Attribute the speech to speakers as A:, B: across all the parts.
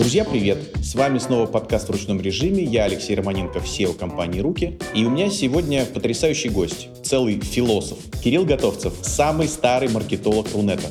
A: Друзья, привет! С вами снова подкаст в ручном режиме. Я Алексей Романенко, CEO компании «Руки». И у меня сегодня потрясающий гость, целый философ. Кирилл Готовцев, самый старый маркетолог Рунета.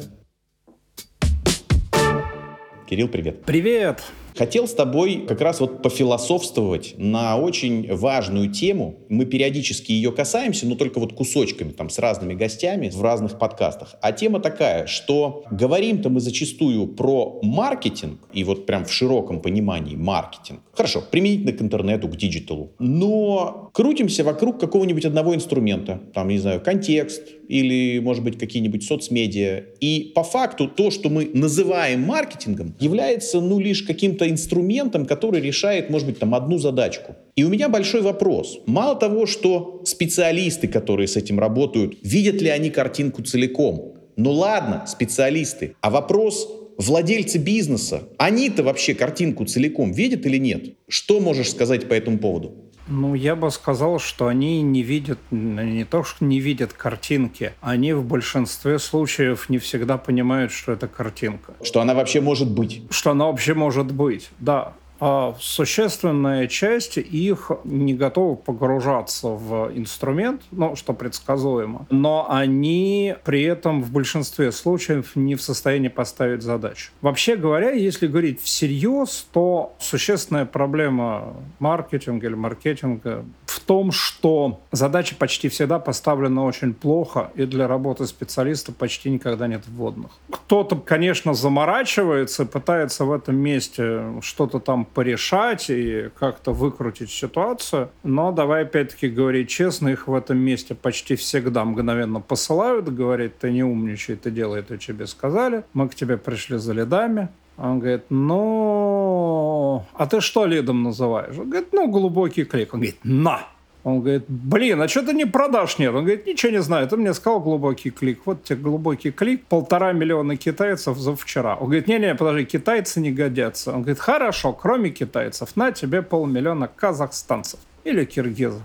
A: Кирилл, привет.
B: Привет!
A: Хотел с тобой как раз вот пофилософствовать на очень важную тему. Мы периодически ее касаемся, но только вот кусочками, там, с разными гостями в разных подкастах. А тема такая, что говорим-то мы зачастую про маркетинг, и вот прям в широком понимании маркетинг. Хорошо, применительно к интернету, к диджиталу. Но крутимся вокруг какого-нибудь одного инструмента. Там, не знаю, контекст, или, может быть, какие-нибудь соцмедиа. И по факту то, что мы называем маркетингом, является, ну, лишь каким-то инструментом, который решает, может быть, там одну задачку. И у меня большой вопрос. Мало того, что специалисты, которые с этим работают, видят ли они картинку целиком? Ну ладно, специалисты. А вопрос, владельцы бизнеса, они-то вообще картинку целиком видят или нет? Что можешь сказать по этому поводу?
B: Ну, я бы сказал, что они не видят, не то, что не видят картинки, они в большинстве случаев не всегда понимают, что это картинка.
A: Что она вообще может быть.
B: Что она вообще может быть, да а существенная часть их не готова погружаться в инструмент, ну, что предсказуемо, но они при этом в большинстве случаев не в состоянии поставить задачу. Вообще говоря, если говорить всерьез, то существенная проблема маркетинга или маркетинга в том, что задача почти всегда поставлена очень плохо, и для работы специалиста почти никогда нет вводных. Кто-то, конечно, заморачивается, пытается в этом месте что-то там порешать и как-то выкрутить ситуацию. Но давай опять-таки говорить честно, их в этом месте почти всегда мгновенно посылают, говорит, ты не умничай, ты делай то, что тебе сказали, мы к тебе пришли за лидами. Он говорит, ну, а ты что лидом называешь? Он говорит, ну, глубокий клик. Он говорит, на! Он говорит, блин, а что ты не продашь нет? Он говорит, ничего не знаю, ты мне сказал глубокий клик. Вот тебе глубокий клик, полтора миллиона китайцев за вчера. Он говорит, не-не, подожди, китайцы не годятся. Он говорит, хорошо, кроме китайцев, на тебе полмиллиона казахстанцев или киргизов,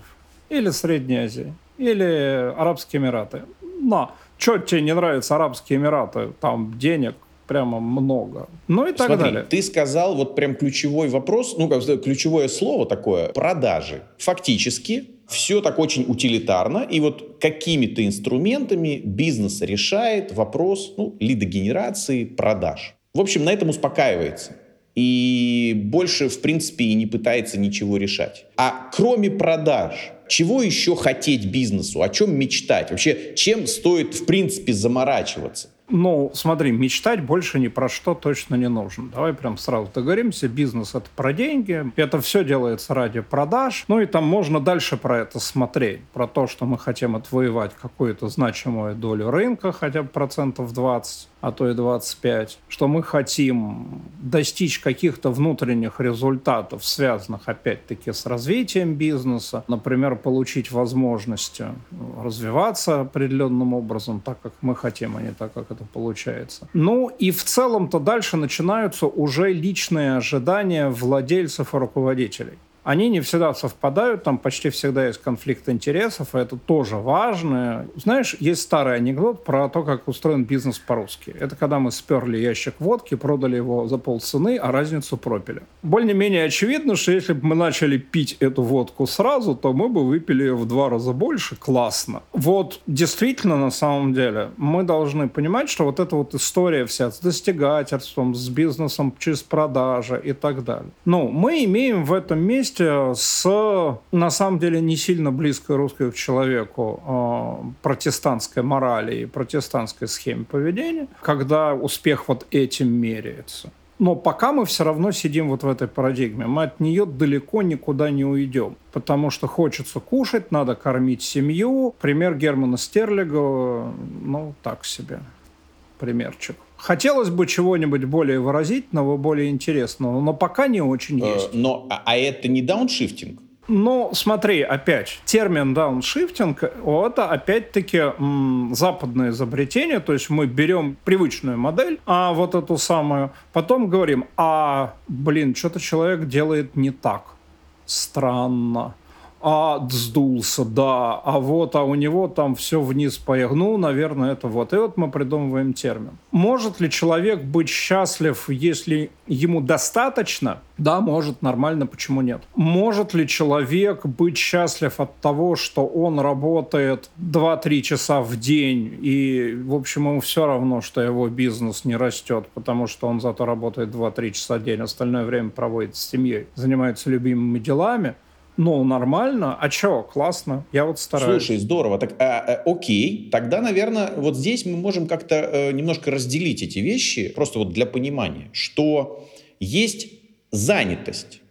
B: или Средней Азии, или Арабские Эмираты. Но, что тебе не нравятся Арабские Эмираты? Там денег, прямо много. Ну и так
A: Смотри,
B: далее.
A: Ты сказал вот прям ключевой вопрос, ну как ключевое слово такое, продажи. Фактически все так очень утилитарно, и вот какими-то инструментами бизнес решает вопрос ну, лидогенерации, продаж. В общем, на этом успокаивается. И больше, в принципе, и не пытается ничего решать. А кроме продаж, чего еще хотеть бизнесу? О чем мечтать? Вообще, чем стоит, в принципе, заморачиваться?
B: Ну, смотри, мечтать больше ни про что точно не нужно. Давай прям сразу договоримся. Бизнес — это про деньги. Это все делается ради продаж. Ну и там можно дальше про это смотреть. Про то, что мы хотим отвоевать какую-то значимую долю рынка, хотя бы процентов 20 а то и 25, что мы хотим достичь каких-то внутренних результатов, связанных опять-таки с развитием бизнеса, например, получить возможность развиваться определенным образом, так как мы хотим, а не так, как это получается. Ну и в целом-то дальше начинаются уже личные ожидания владельцев и руководителей они не всегда совпадают, там почти всегда есть конфликт интересов, и это тоже важно. Знаешь, есть старый анекдот про то, как устроен бизнес по-русски. Это когда мы сперли ящик водки, продали его за полцены, а разницу пропили. Более-менее очевидно, что если бы мы начали пить эту водку сразу, то мы бы выпили ее в два раза больше. Классно. Вот действительно, на самом деле, мы должны понимать, что вот эта вот история вся с достигательством, с бизнесом через продажи и так далее. Ну, мы имеем в этом месте есть с, на самом деле, не сильно близкой русской к человеку э, протестантской морали и протестантской схеме поведения, когда успех вот этим меряется. Но пока мы все равно сидим вот в этой парадигме. Мы от нее далеко никуда не уйдем. Потому что хочется кушать, надо кормить семью. Пример Германа Стерлига, ну, так себе примерчик. Хотелось бы чего-нибудь более выразительного, более интересного, но пока не очень э, есть.
A: Но, а, а это не дауншифтинг?
B: Ну, смотри, опять, термин дауншифтинг, это опять-таки западное изобретение, то есть мы берем привычную модель, а вот эту самую, потом говорим, а, блин, что-то человек делает не так, странно, а сдулся, да, а вот, а у него там все вниз поехало. Наверное, это вот. И вот мы придумываем термин. Может ли человек быть счастлив, если ему достаточно? Да, может, нормально, почему нет? Может ли человек быть счастлив от того, что он работает 2-3 часа в день, и, в общем, ему все равно, что его бизнес не растет, потому что он зато работает 2-3 часа в день, остальное время проводит с семьей, занимается любимыми делами? Ну, нормально. А чё, классно. Я вот стараюсь.
A: Слушай, здорово. Так, а, а, окей. Тогда, наверное, вот здесь мы можем как-то э, немножко разделить эти вещи, просто вот для понимания, что есть занятость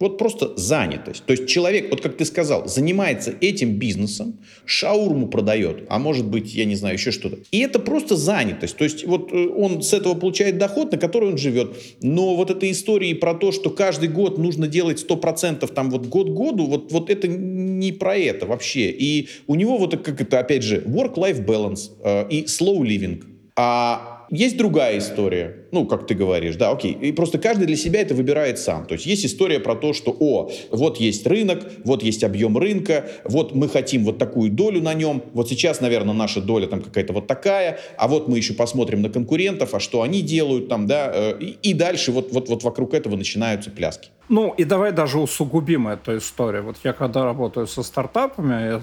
A: вот просто занятость. То есть человек, вот как ты сказал, занимается этим бизнесом, шаурму продает, а может быть, я не знаю, еще что-то. И это просто занятость. То есть вот э, он с этого получает доход, на который он живет. Но вот эта история про то, что каждый год нужно делать 100% там вот год году, вот, вот это не про это вообще. И у него вот как это, опять же, work-life balance э, и slow living. А есть другая история, ну, как ты говоришь, да, окей. И просто каждый для себя это выбирает сам. То есть есть история про то, что, о, вот есть рынок, вот есть объем рынка, вот мы хотим вот такую долю на нем, вот сейчас, наверное, наша доля там какая-то вот такая, а вот мы еще посмотрим на конкурентов, а что они делают там, да, э, и, и дальше вот, вот, вот вокруг этого начинаются пляски.
B: Ну, и давай даже усугубим эту историю. Вот я когда работаю со стартапами, я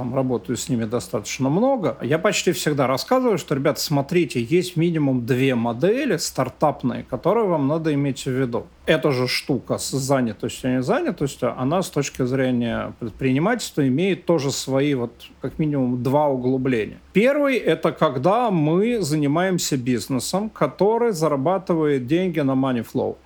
B: там работаю с ними достаточно много, я почти всегда рассказываю, что, ребят, смотрите, есть минимум две модели стартапные, которые вам надо иметь в виду. Эта же штука с занятостью и незанятостью, она с точки зрения предпринимательства имеет тоже свои вот как минимум два углубления. Первый – это когда мы занимаемся бизнесом, который зарабатывает деньги на money flow,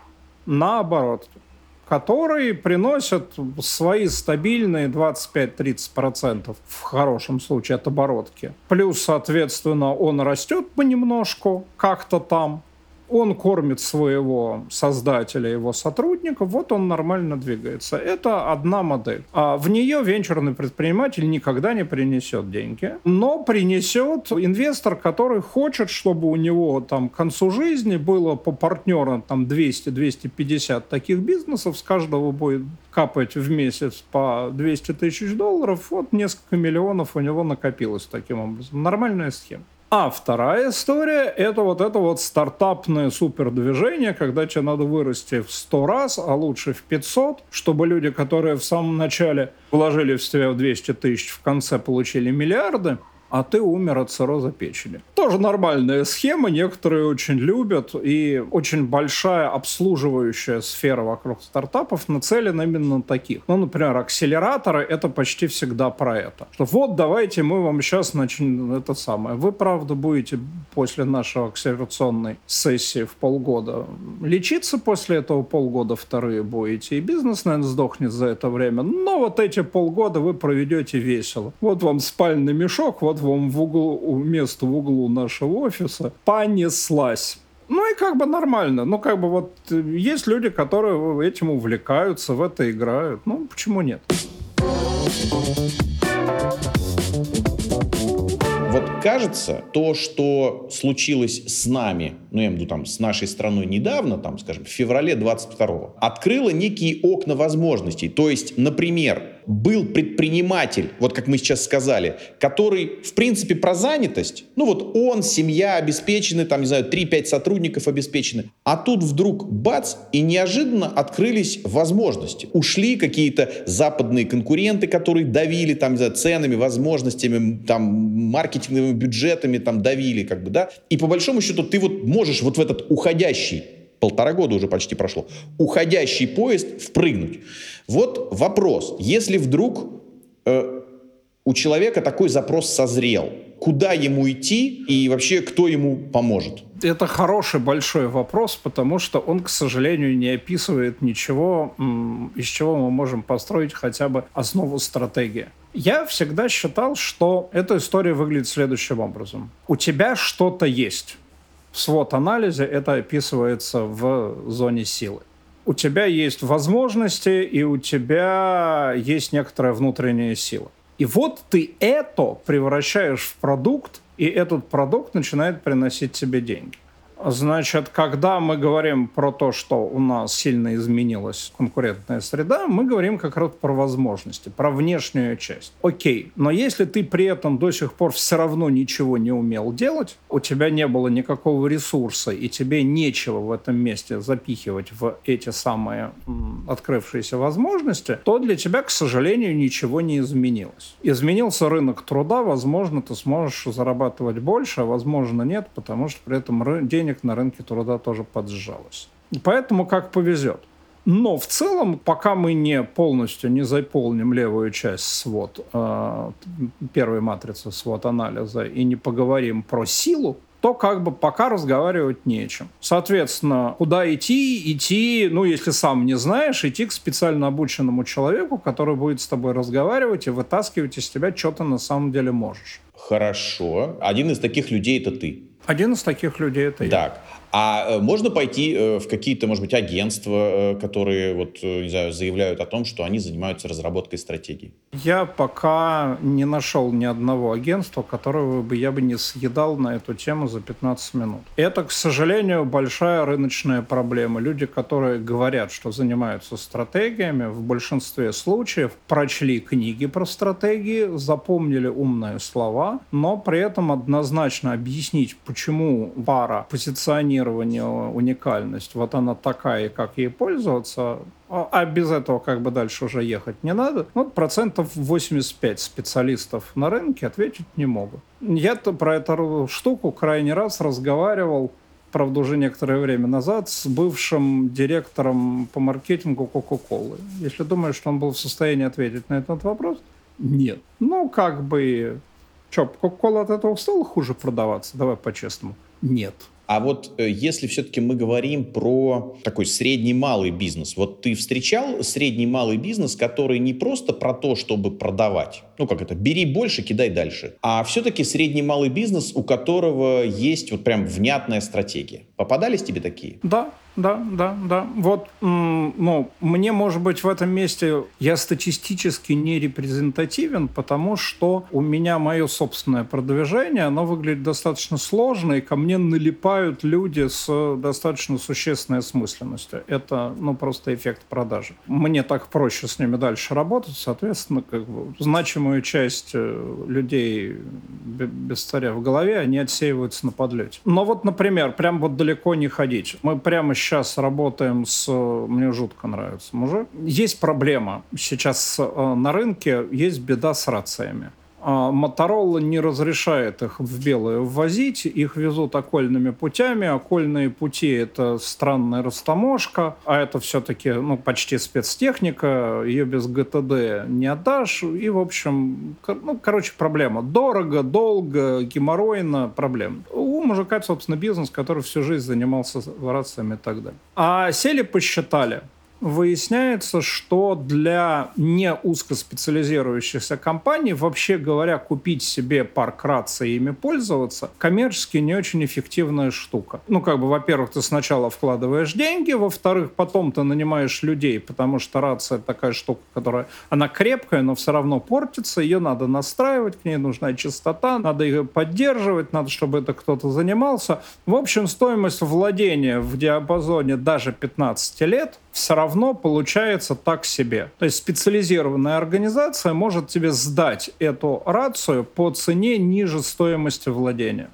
B: на оборотке которые приносят свои стабильные 25-30% в хорошем случае от оборотки. Плюс, соответственно, он растет понемножку, как-то там, он кормит своего создателя, его сотрудников, вот он нормально двигается. Это одна модель. А в нее венчурный предприниматель никогда не принесет деньги, но принесет инвестор, который хочет, чтобы у него там к концу жизни было по партнерам там 200-250 таких бизнесов, с каждого будет капать в месяц по 200 тысяч долларов, вот несколько миллионов у него накопилось таким образом. Нормальная схема. А вторая история – это вот это вот стартапное супердвижение, когда тебе надо вырасти в 100 раз, а лучше в 500, чтобы люди, которые в самом начале вложили в себя 200 тысяч, в конце получили миллиарды – а ты умер от цирроза печени. Тоже нормальная схема, некоторые очень любят, и очень большая обслуживающая сфера вокруг стартапов нацелена именно на таких. Ну, например, акселераторы — это почти всегда про это. Что вот, давайте мы вам сейчас начнем это самое. Вы, правда, будете после нашей акселерационной сессии в полгода лечиться после этого полгода вторые будете, и бизнес, наверное, сдохнет за это время. Но вот эти полгода вы проведете весело. Вот вам спальный мешок, вот вам в углу, место в углу нашего офиса понеслась. Ну и как бы нормально. Ну как бы вот э, есть люди, которые этим увлекаются, в это играют. Ну почему нет?
A: Вот кажется, то, что случилось с нами, ну я имею в виду там с нашей страной недавно, там, скажем, в феврале 22-го, открыло некие окна возможностей. То есть, например, был предприниматель, вот как мы сейчас сказали, который, в принципе, про занятость, ну вот он, семья обеспечены, там, не знаю, 3-5 сотрудников обеспечены, а тут вдруг бац, и неожиданно открылись возможности. Ушли какие-то западные конкуренты, которые давили там, знаю, ценами, возможностями, там, маркетинговыми бюджетами, там, давили, как бы, да, и по большому счету ты вот можешь вот в этот уходящий полтора года уже почти прошло, уходящий поезд впрыгнуть. Вот вопрос, если вдруг э, у человека такой запрос созрел, куда ему идти и вообще кто ему поможет?
B: Это хороший большой вопрос, потому что он, к сожалению, не описывает ничего, из чего мы можем построить хотя бы основу стратегии. Я всегда считал, что эта история выглядит следующим образом. У тебя что-то есть в свод-анализе это описывается в зоне силы. У тебя есть возможности, и у тебя есть некоторая внутренняя сила. И вот ты это превращаешь в продукт, и этот продукт начинает приносить тебе деньги. Значит, когда мы говорим про то, что у нас сильно изменилась конкурентная среда, мы говорим как раз про возможности, про внешнюю часть. Окей, но если ты при этом до сих пор все равно ничего не умел делать, у тебя не было никакого ресурса, и тебе нечего в этом месте запихивать в эти самые открывшиеся возможности, то для тебя, к сожалению, ничего не изменилось. Изменился рынок труда, возможно, ты сможешь зарабатывать больше, а возможно нет, потому что при этом денег на рынке труда тоже поджалось. Поэтому как повезет. Но в целом, пока мы не полностью не заполним левую часть свод, э, первой матрицы свод анализа и не поговорим про силу, то как бы пока разговаривать нечем. Соответственно, куда идти? Идти, ну, если сам не знаешь, идти к специально обученному человеку, который будет с тобой разговаривать и вытаскивать из тебя, что ты на самом деле можешь.
A: Хорошо. Один из таких людей это ты.
B: Один из таких людей это
A: я. Так. А э, можно пойти э, в какие-то, может быть, агентства, э, которые вот, не знаю, заявляют о том, что они занимаются разработкой стратегий?
B: Я пока не нашел ни одного агентства, которого бы я бы не съедал на эту тему за 15 минут. Это, к сожалению, большая рыночная проблема. Люди, которые говорят, что занимаются стратегиями, в большинстве случаев прочли книги про стратегии, запомнили умные слова, но при этом однозначно объяснить, почему пара позиционирует позиционирование, уникальность, вот она такая, как ей пользоваться, а, а без этого как бы дальше уже ехать не надо. Вот процентов 85 специалистов на рынке ответить не могут. Я-то про эту штуку крайний раз разговаривал правда, уже некоторое время назад с бывшим директором по маркетингу Кока-Колы. Если думаешь, что он был в состоянии ответить на этот вопрос, нет. Ну, как бы... Что, Кока-Кола от этого стала хуже продаваться? Давай по-честному. Нет.
A: А вот э, если все-таки мы говорим про такой средний-малый бизнес, вот ты встречал средний-малый бизнес, который не просто про то, чтобы продавать, ну как это, бери больше, кидай дальше, а все-таки средний-малый бизнес, у которого есть вот прям внятная стратегия. Попадались тебе такие?
B: Да, да, да, да. Вот, ну, мне, может быть, в этом месте я статистически не репрезентативен, потому что у меня мое собственное продвижение, оно выглядит достаточно сложно, и ко мне налипают люди с достаточно существенной смысленностью. Это, ну, просто эффект продажи. Мне так проще с ними дальше работать, соответственно, как бы значимую часть э, людей без царя в голове, они отсеиваются на подлете. Но вот, например, прям вот далеко не ходить. Мы прямо сейчас работаем с... Мне жутко нравится мужик. Есть проблема сейчас э, на рынке, есть беда с рациями. Моторола не разрешает их в белое ввозить, их везут окольными путями. Окольные пути — это странная растаможка, а это все-таки ну, почти спецтехника, ее без ГТД не отдашь. И, в общем, ну, короче, проблема. Дорого, долго, геморройно, проблема. У мужика, собственно, бизнес, который всю жизнь занимался рациями и так далее. А сели, посчитали — выясняется, что для не узкоспециализирующихся компаний, вообще говоря, купить себе парк рации и ими пользоваться, коммерчески не очень эффективная штука. Ну, как бы, во-первых, ты сначала вкладываешь деньги, во-вторых, потом ты нанимаешь людей, потому что рация такая штука, которая, она крепкая, но все равно портится, ее надо настраивать, к ней нужна частота, надо ее поддерживать, надо, чтобы это кто-то занимался. В общем, стоимость владения в диапазоне даже 15 лет все равно получается так себе. То есть специализированная организация может тебе сдать эту рацию по цене ниже стоимости владения.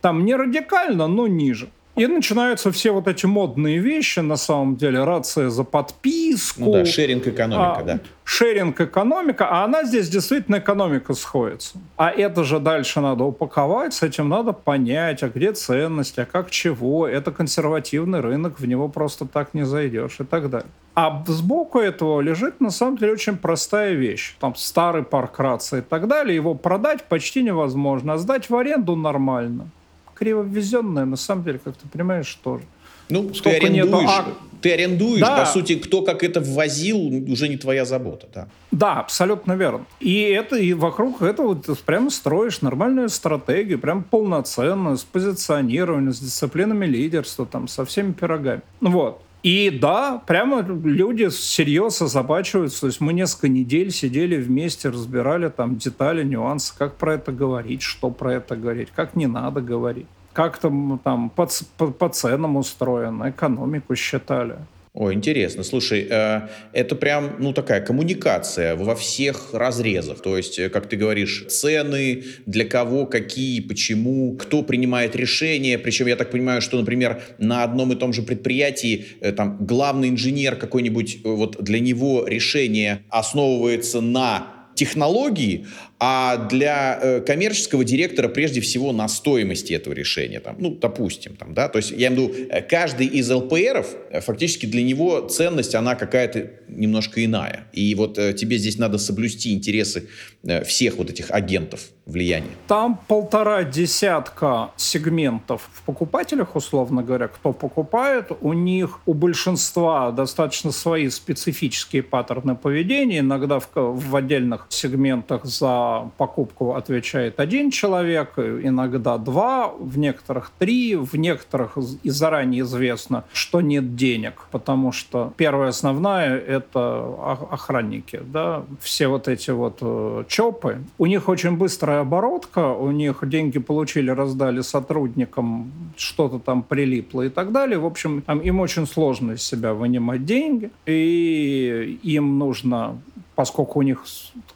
B: Там не радикально, но ниже. И начинаются все вот эти модные вещи, на самом деле, рация за подписку. Ну
A: да, шеринг-экономика, а, да.
B: Шеринг-экономика, а она здесь действительно экономика сходится. А это же дальше надо упаковать, с этим надо понять, а где ценность, а как чего. Это консервативный рынок, в него просто так не зайдешь и так далее. А сбоку этого лежит, на самом деле, очень простая вещь. Там старый парк рации и так далее, его продать почти невозможно, а сдать в аренду нормально криво на самом деле, как ты понимаешь, тоже.
A: Ну, ты арендуешь, нету, а... ты арендуешь, да. по сути, кто как это ввозил, уже не твоя забота, да.
B: Да, абсолютно верно. И это и вокруг этого ты прямо строишь нормальную стратегию, прям полноценную, с позиционированием, с дисциплинами лидерства, там, со всеми пирогами. Вот. И да, прямо люди всерьез озабачиваются. То есть мы несколько недель сидели вместе, разбирали там детали, нюансы, как про это говорить, что про это говорить, как не надо говорить как там, там по, по, по ценам устроено, экономику считали.
A: О, интересно. Слушай, э, это прям, ну, такая коммуникация во всех разрезах. То есть, э, как ты говоришь, цены, для кого, какие, почему, кто принимает решения. Причем я так понимаю, что, например, на одном и том же предприятии э, там главный инженер какой-нибудь, вот для него решение основывается на технологии, а для э, коммерческого директора прежде всего на стоимости этого решения. Там, ну, допустим, там, да, то есть я имею в виду, э, каждый из ЛПРов, э, фактически для него ценность, она какая-то немножко иная. И вот э, тебе здесь надо соблюсти интересы э, всех вот этих агентов влияния.
B: Там полтора десятка сегментов в покупателях, условно говоря, кто покупает, у них, у большинства достаточно свои специфические паттерны поведения, иногда в, в отдельных сегментах за покупку отвечает один человек, иногда два, в некоторых три, в некоторых и заранее известно, что нет денег, потому что первая основная — это охранники, да, все вот эти вот э, ЧОПы, у них очень быстрая оборотка, у них деньги получили, раздали сотрудникам, что-то там прилипло и так далее. В общем, им очень сложно из себя вынимать деньги, и им нужно поскольку у них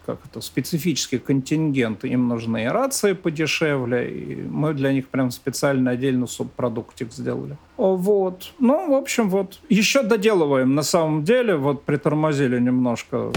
B: как это, специфический контингент, им нужны и рации подешевле, и мы для них прям специально отдельно субпродуктик сделали. Вот. Ну, в общем, вот. Еще доделываем, на самом деле, вот притормозили немножко.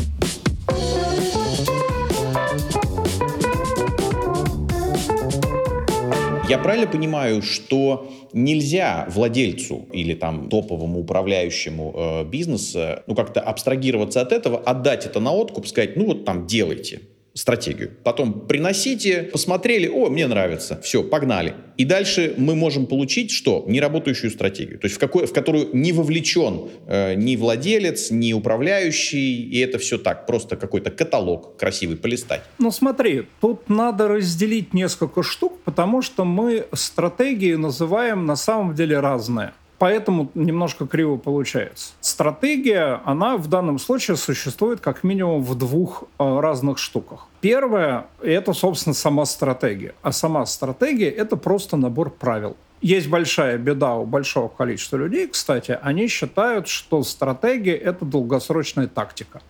A: Я правильно понимаю, что нельзя владельцу или там топовому управляющему э, бизнеса, ну как-то абстрагироваться от этого, отдать это на откуп, сказать, ну вот там делайте стратегию. Потом приносите, посмотрели, о, мне нравится, все, погнали. И дальше мы можем получить что? Неработающую стратегию. То есть в, какой, в которую не вовлечен э, ни владелец, ни управляющий, и это все так, просто какой-то каталог красивый полистать.
B: Ну смотри, тут надо разделить несколько штук, потому что мы стратегии называем на самом деле разные. Поэтому немножко криво получается. Стратегия, она в данном случае существует как минимум в двух э, разных штуках. Первое — это, собственно, сама стратегия. А сама стратегия — это просто набор правил. Есть большая беда у большого количества людей, кстати, они считают, что стратегия — это долгосрочная тактика.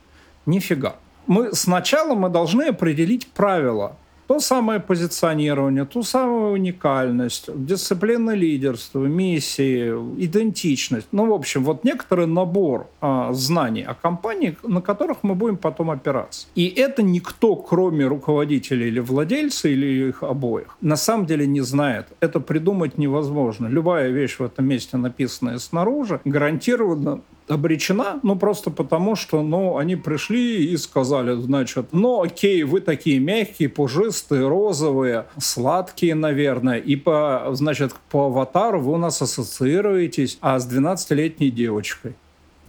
B: Нифига. Мы сначала мы должны определить правила, то самое позиционирование, ту самую уникальность, дисциплина лидерства, миссии, идентичность. Ну, в общем, вот некоторый набор а, знаний о компании, на которых мы будем потом опираться. И это никто, кроме руководителя или владельца, или их обоих, на самом деле не знает. Это придумать невозможно. Любая вещь в этом месте, написанная снаружи, гарантированно обречена, ну, просто потому, что, ну, они пришли и сказали, значит, ну, окей, вы такие мягкие, пушистые, розовые, сладкие, наверное, и по, значит, по аватару вы у нас ассоциируетесь, а с 12-летней девочкой.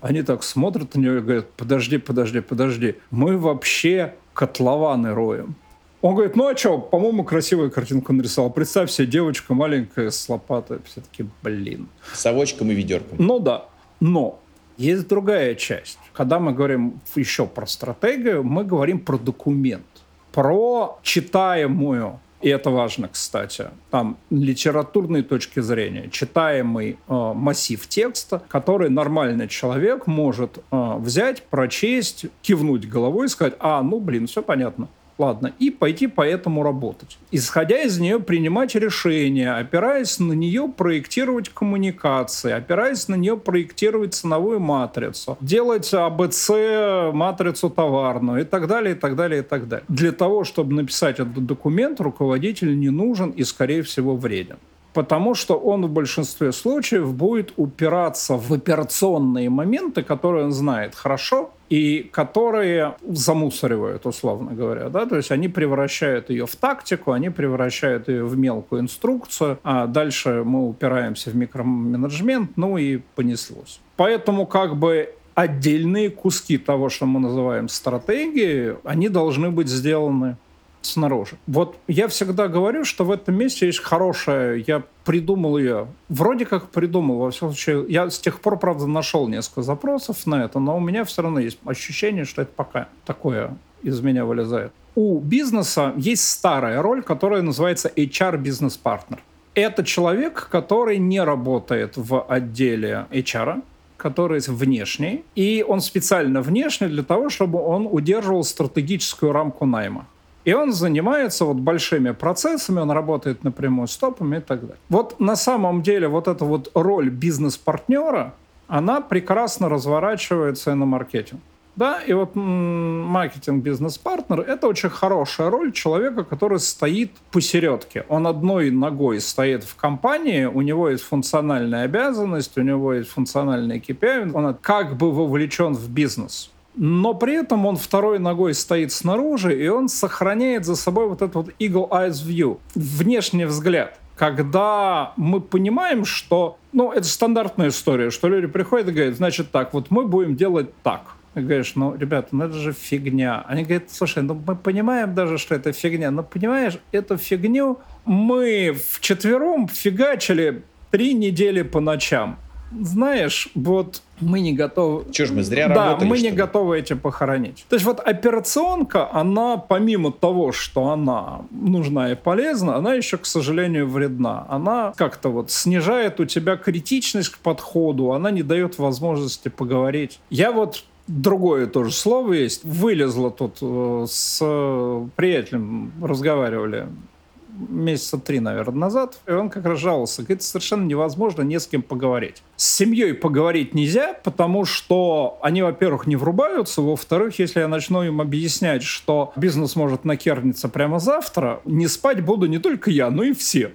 B: Они так смотрят на нее и говорят, подожди, подожди, подожди, мы вообще котлованы роем. Он говорит, ну а что, по-моему, красивую картинку нарисовал. Представь себе, девочка маленькая с лопатой. Все-таки, блин.
A: С совочком и ведерком.
B: Ну да. Но есть другая часть. Когда мы говорим еще про стратегию, мы говорим про документ, про читаемую и это важно, кстати, там литературной точки зрения, читаемый э, массив текста, который нормальный человек может э, взять, прочесть, кивнуть головой и сказать, а, ну, блин, все понятно. Ладно, и пойти по этому работать. Исходя из нее принимать решения, опираясь на нее проектировать коммуникации, опираясь на нее проектировать ценовую матрицу, делать АБЦ матрицу товарную и так далее, и так далее, и так далее. Для того, чтобы написать этот документ, руководитель не нужен и, скорее всего, вреден потому что он в большинстве случаев будет упираться в операционные моменты, которые он знает хорошо, и которые замусоривают, условно говоря. Да? То есть они превращают ее в тактику, они превращают ее в мелкую инструкцию, а дальше мы упираемся в микроменеджмент, ну и понеслось. Поэтому как бы отдельные куски того, что мы называем стратегией, они должны быть сделаны снаружи. Вот я всегда говорю, что в этом месте есть хорошая, я придумал ее, вроде как придумал, во всяком случае, я с тех пор, правда, нашел несколько запросов на это, но у меня все равно есть ощущение, что это пока такое из меня вылезает. У бизнеса есть старая роль, которая называется HR бизнес-партнер. Это человек, который не работает в отделе HR, который внешний, и он специально внешний для того, чтобы он удерживал стратегическую рамку найма. И он занимается вот большими процессами, он работает напрямую с топами и так далее. Вот на самом деле вот эта вот роль бизнес-партнера, она прекрасно разворачивается и на маркетинг. Да, и вот маркетинг бизнес-партнер — это очень хорошая роль человека, который стоит посередке. Он одной ногой стоит в компании, у него есть функциональная обязанность, у него есть функциональный KPI, он как бы вовлечен в бизнес. Но при этом он второй ногой стоит снаружи, и он сохраняет за собой вот этот вот eagle eyes view, внешний взгляд когда мы понимаем, что, ну, это стандартная история, что люди приходят и говорят, значит так, вот мы будем делать так. Ты говоришь, ну, ребята, ну это же фигня. Они говорят, слушай, ну мы понимаем даже, что это фигня, но понимаешь, эту фигню мы вчетвером фигачили три недели по ночам. Знаешь, вот мы не готовы...
A: Че ж мы зря
B: да,
A: работали,
B: мы не
A: ли?
B: готовы эти похоронить. То есть вот операционка, она помимо того, что она нужна и полезна, она еще, к сожалению, вредна. Она как-то вот снижает у тебя критичность к подходу, она не дает возможности поговорить. Я вот другое тоже слово есть. Вылезло тут э, с приятелем, разговаривали месяца три, наверное, назад, и он как раз жаловался. Говорит, совершенно невозможно не с кем поговорить. С семьей поговорить нельзя, потому что они, во-первых, не врубаются, во-вторых, если я начну им объяснять, что бизнес может накерниться прямо завтра, не спать буду не только я, но и все.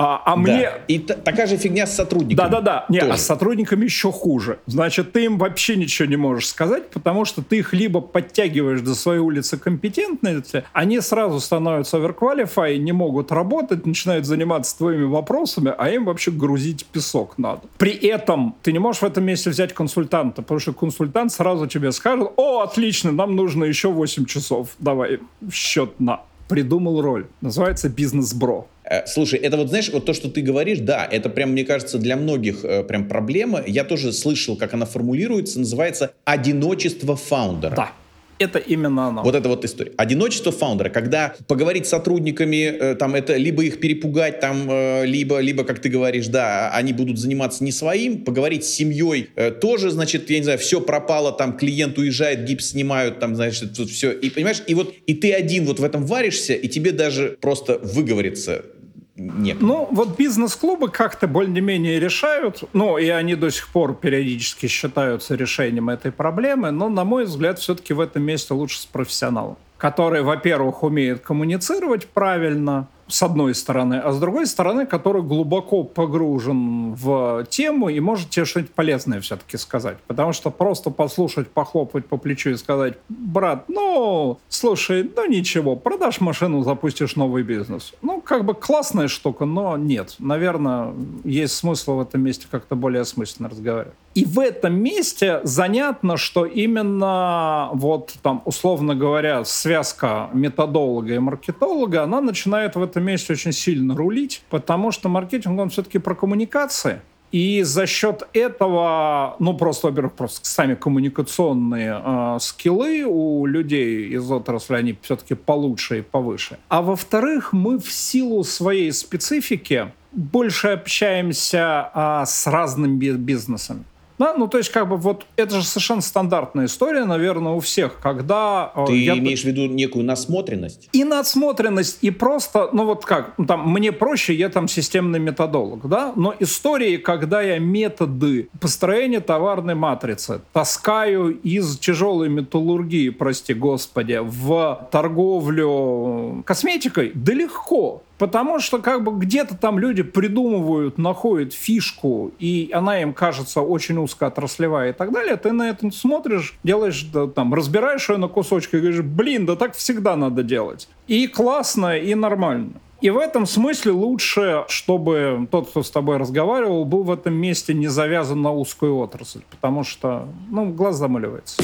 A: А, а да. мне... И такая же фигня с сотрудниками.
B: Да-да-да. Не, а с сотрудниками еще хуже. Значит, ты им вообще ничего не можешь сказать, потому что ты их либо подтягиваешь до своей улицы компетентности, они сразу становятся оверквалифай, не могут работать, начинают заниматься твоими вопросами, а им вообще грузить песок надо. При этом ты не можешь в этом месте взять консультанта, потому что консультант сразу тебе скажет, о, отлично, нам нужно еще 8 часов, давай счет на. Придумал роль. Называется бизнес-бро.
A: Э, слушай, это вот, знаешь, вот то, что ты говоришь, да, это прям, мне кажется, для многих э, прям проблема. Я тоже слышал, как она формулируется, называется «одиночество фаундера».
B: Да. Это именно оно.
A: Вот это вот история. Одиночество фаундера, когда поговорить с сотрудниками, э, там это либо их перепугать, там, либо, либо, как ты говоришь, да, они будут заниматься не своим, поговорить с семьей тоже, значит, я не знаю, все пропало, там клиент уезжает, гипс снимают, там, значит, тут все. И понимаешь, и вот и ты один вот в этом варишься, и тебе даже просто выговориться нет.
B: Ну, вот бизнес-клубы как-то более-менее решают, ну, и они до сих пор периодически считаются решением этой проблемы, но, на мой взгляд, все-таки в этом месте лучше с профессионалом, который, во-первых, умеет коммуницировать правильно, с одной стороны, а с другой стороны, который глубоко погружен в тему и может тебе что-нибудь полезное все-таки сказать. Потому что просто послушать, похлопать по плечу и сказать, брат, ну, слушай, ну ничего, продашь машину, запустишь новый бизнес. Ну, как бы классная штука, но нет. Наверное, есть смысл в этом месте как-то более осмысленно разговаривать. И в этом месте занятно, что именно вот там, условно говоря, связка методолога и маркетолога, она начинает в этом месте очень сильно рулить, потому что маркетинг, он все-таки про коммуникации. И за счет этого, ну просто, во-первых, просто сами коммуникационные э, скиллы у людей из отрасли, они все-таки получше и повыше. А во-вторых, мы в силу своей специфики больше общаемся э, с разными бизнесами. Да, ну то есть как бы вот это же совершенно стандартная история, наверное, у всех, когда...
A: Э, Ты я... имеешь в виду некую насмотренность?
B: И насмотренность, и просто, ну вот как, ну, там, мне проще, я там системный методолог, да, но истории, когда я методы построения товарной матрицы таскаю из тяжелой металлургии, прости господи, в торговлю косметикой, да легко. Потому что как бы где-то там люди придумывают, находят фишку, и она им кажется очень узкоотраслевая и так далее. Ты на это смотришь, делаешь, да, там, разбираешь ее на кусочки и говоришь, блин, да так всегда надо делать. И классно, и нормально. И в этом смысле лучше, чтобы тот, кто с тобой разговаривал, был в этом месте не завязан на узкую отрасль, потому что, ну, глаз замыливается.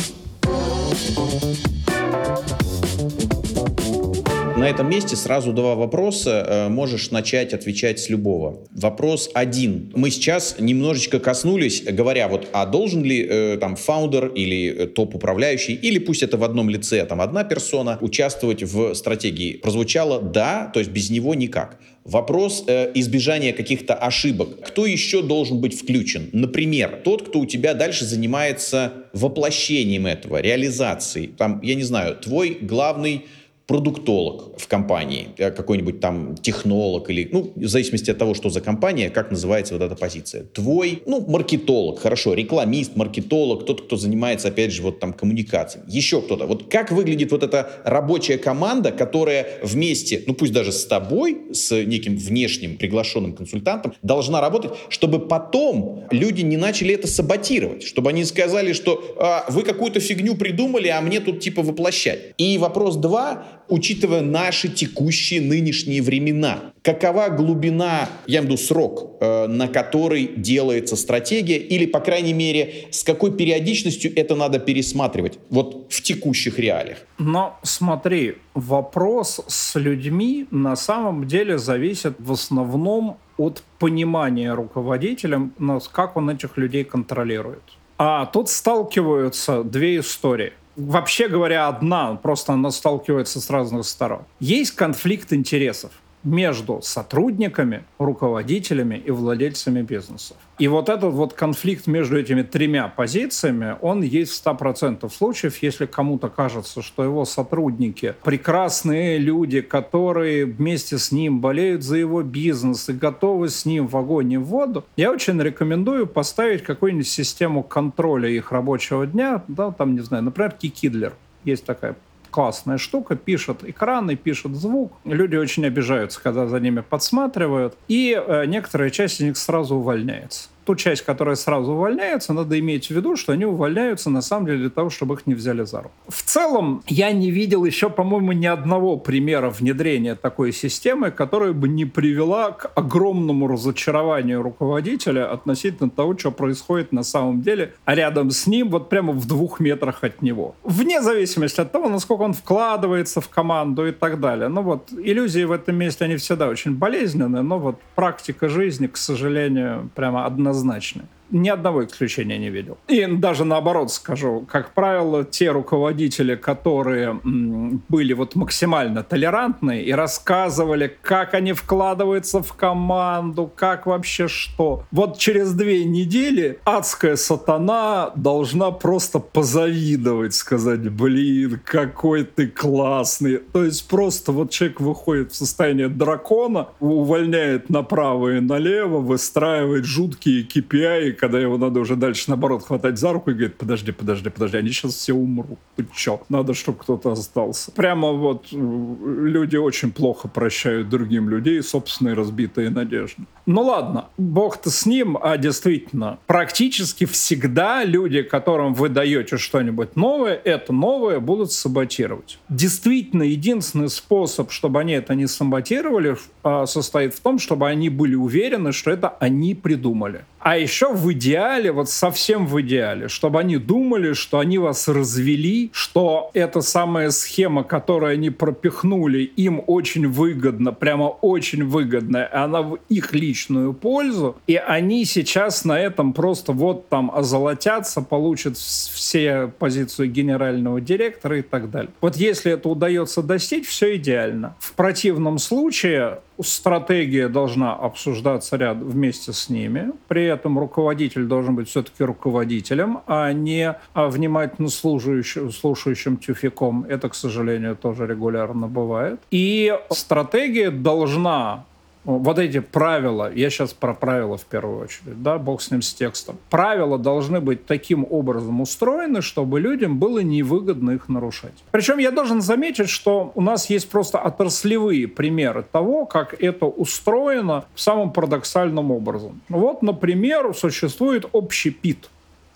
A: На этом месте сразу два вопроса. Э, можешь начать отвечать с любого. Вопрос один. Мы сейчас немножечко коснулись, говоря вот, а должен ли э, там фаундер или э, топ-управляющий, или пусть это в одном лице, там одна персона, участвовать в стратегии? Прозвучало «да», то есть без него никак. Вопрос э, избежания каких-то ошибок. Кто еще должен быть включен? Например, тот, кто у тебя дальше занимается воплощением этого, реализацией. Там, я не знаю, твой главный продуктолог в компании, э, какой-нибудь там технолог или, ну, в зависимости от того, что за компания, как называется вот эта позиция. Твой, ну, маркетолог, хорошо, рекламист, маркетолог, тот, кто занимается, опять же, вот там коммуникацией. Еще кто-то. Вот как выглядит вот эта рабочая команда, которая вместе, ну, пусть даже с тобой, с неким внешним приглашенным консультантом, должна работать, чтобы потом люди не начали это саботировать, чтобы они сказали, что а, вы какую-то фигню придумали, а мне тут типа воплощать. И вопрос два, учитывая наши текущие нынешние времена. Какова глубина, я имею в виду срок, э, на который делается стратегия, или, по крайней мере, с какой периодичностью это надо пересматривать вот в текущих реалиях?
B: Но смотри, вопрос с людьми на самом деле зависит в основном от понимания руководителем, как он этих людей контролирует. А тут сталкиваются две истории – вообще говоря, одна, просто она сталкивается с разных сторон. Есть конфликт интересов между сотрудниками, руководителями и владельцами бизнесов. И вот этот вот конфликт между этими тремя позициями, он есть в 100% случаев, если кому-то кажется, что его сотрудники прекрасные люди, которые вместе с ним болеют за его бизнес и готовы с ним в огонь и в воду, я очень рекомендую поставить какую-нибудь систему контроля их рабочего дня, да, там, не знаю, например, Кикидлер. Есть такая классная штука, пишет экраны, пишет звук. Люди очень обижаются, когда за ними подсматривают. И э, некоторая часть из них сразу увольняется ту часть, которая сразу увольняется, надо иметь в виду, что они увольняются на самом деле для того, чтобы их не взяли за руку. В целом, я не видел еще, по-моему, ни одного примера внедрения такой системы, которая бы не привела к огромному разочарованию руководителя относительно того, что происходит на самом деле, а рядом с ним, вот прямо в двух метрах от него. Вне зависимости от того, насколько он вкладывается в команду и так далее. Ну вот, иллюзии в этом месте, они всегда очень болезненные, но вот практика жизни, к сожалению, прямо однозначно однозначны ни одного исключения не видел. И даже наоборот скажу, как правило, те руководители, которые были вот максимально толерантны и рассказывали, как они вкладываются в команду, как вообще что. Вот через две недели адская сатана должна просто позавидовать, сказать, блин, какой ты классный. То есть просто вот человек выходит в состояние дракона, увольняет направо и налево, выстраивает жуткие KPI, когда его надо уже дальше, наоборот, хватать за руку и говорит, подожди, подожди, подожди, они сейчас все умрут. Чё? Надо, чтобы кто-то остался. Прямо вот э, люди очень плохо прощают другим людей собственные разбитые надежды. Ну ладно, бог-то с ним, а действительно, практически всегда люди, которым вы даете что-нибудь новое, это новое будут саботировать. Действительно, единственный способ, чтобы они это не саботировали, а, состоит в том, чтобы они были уверены, что это они придумали. А еще в идеале, вот совсем в идеале, чтобы они думали, что они вас развели, что эта самая схема, которую они пропихнули, им очень выгодна, прямо очень выгодна, и она в их личную пользу, и они сейчас на этом просто вот там озолотятся, получат все позицию генерального директора и так далее. Вот если это удается достичь, все идеально. В противном случае стратегия должна обсуждаться ряд вместе с ними. При этом руководитель должен быть все-таки руководителем, а не а внимательно слушающим, слушающим тюфяком. Это, к сожалению, тоже регулярно бывает. И стратегия должна вот эти правила, я сейчас про правила в первую очередь, да, бог с ним с текстом. Правила должны быть таким образом устроены, чтобы людям было невыгодно их нарушать. Причем я должен заметить, что у нас есть просто отраслевые примеры того, как это устроено самым парадоксальным образом. Вот, например, существует общий пит,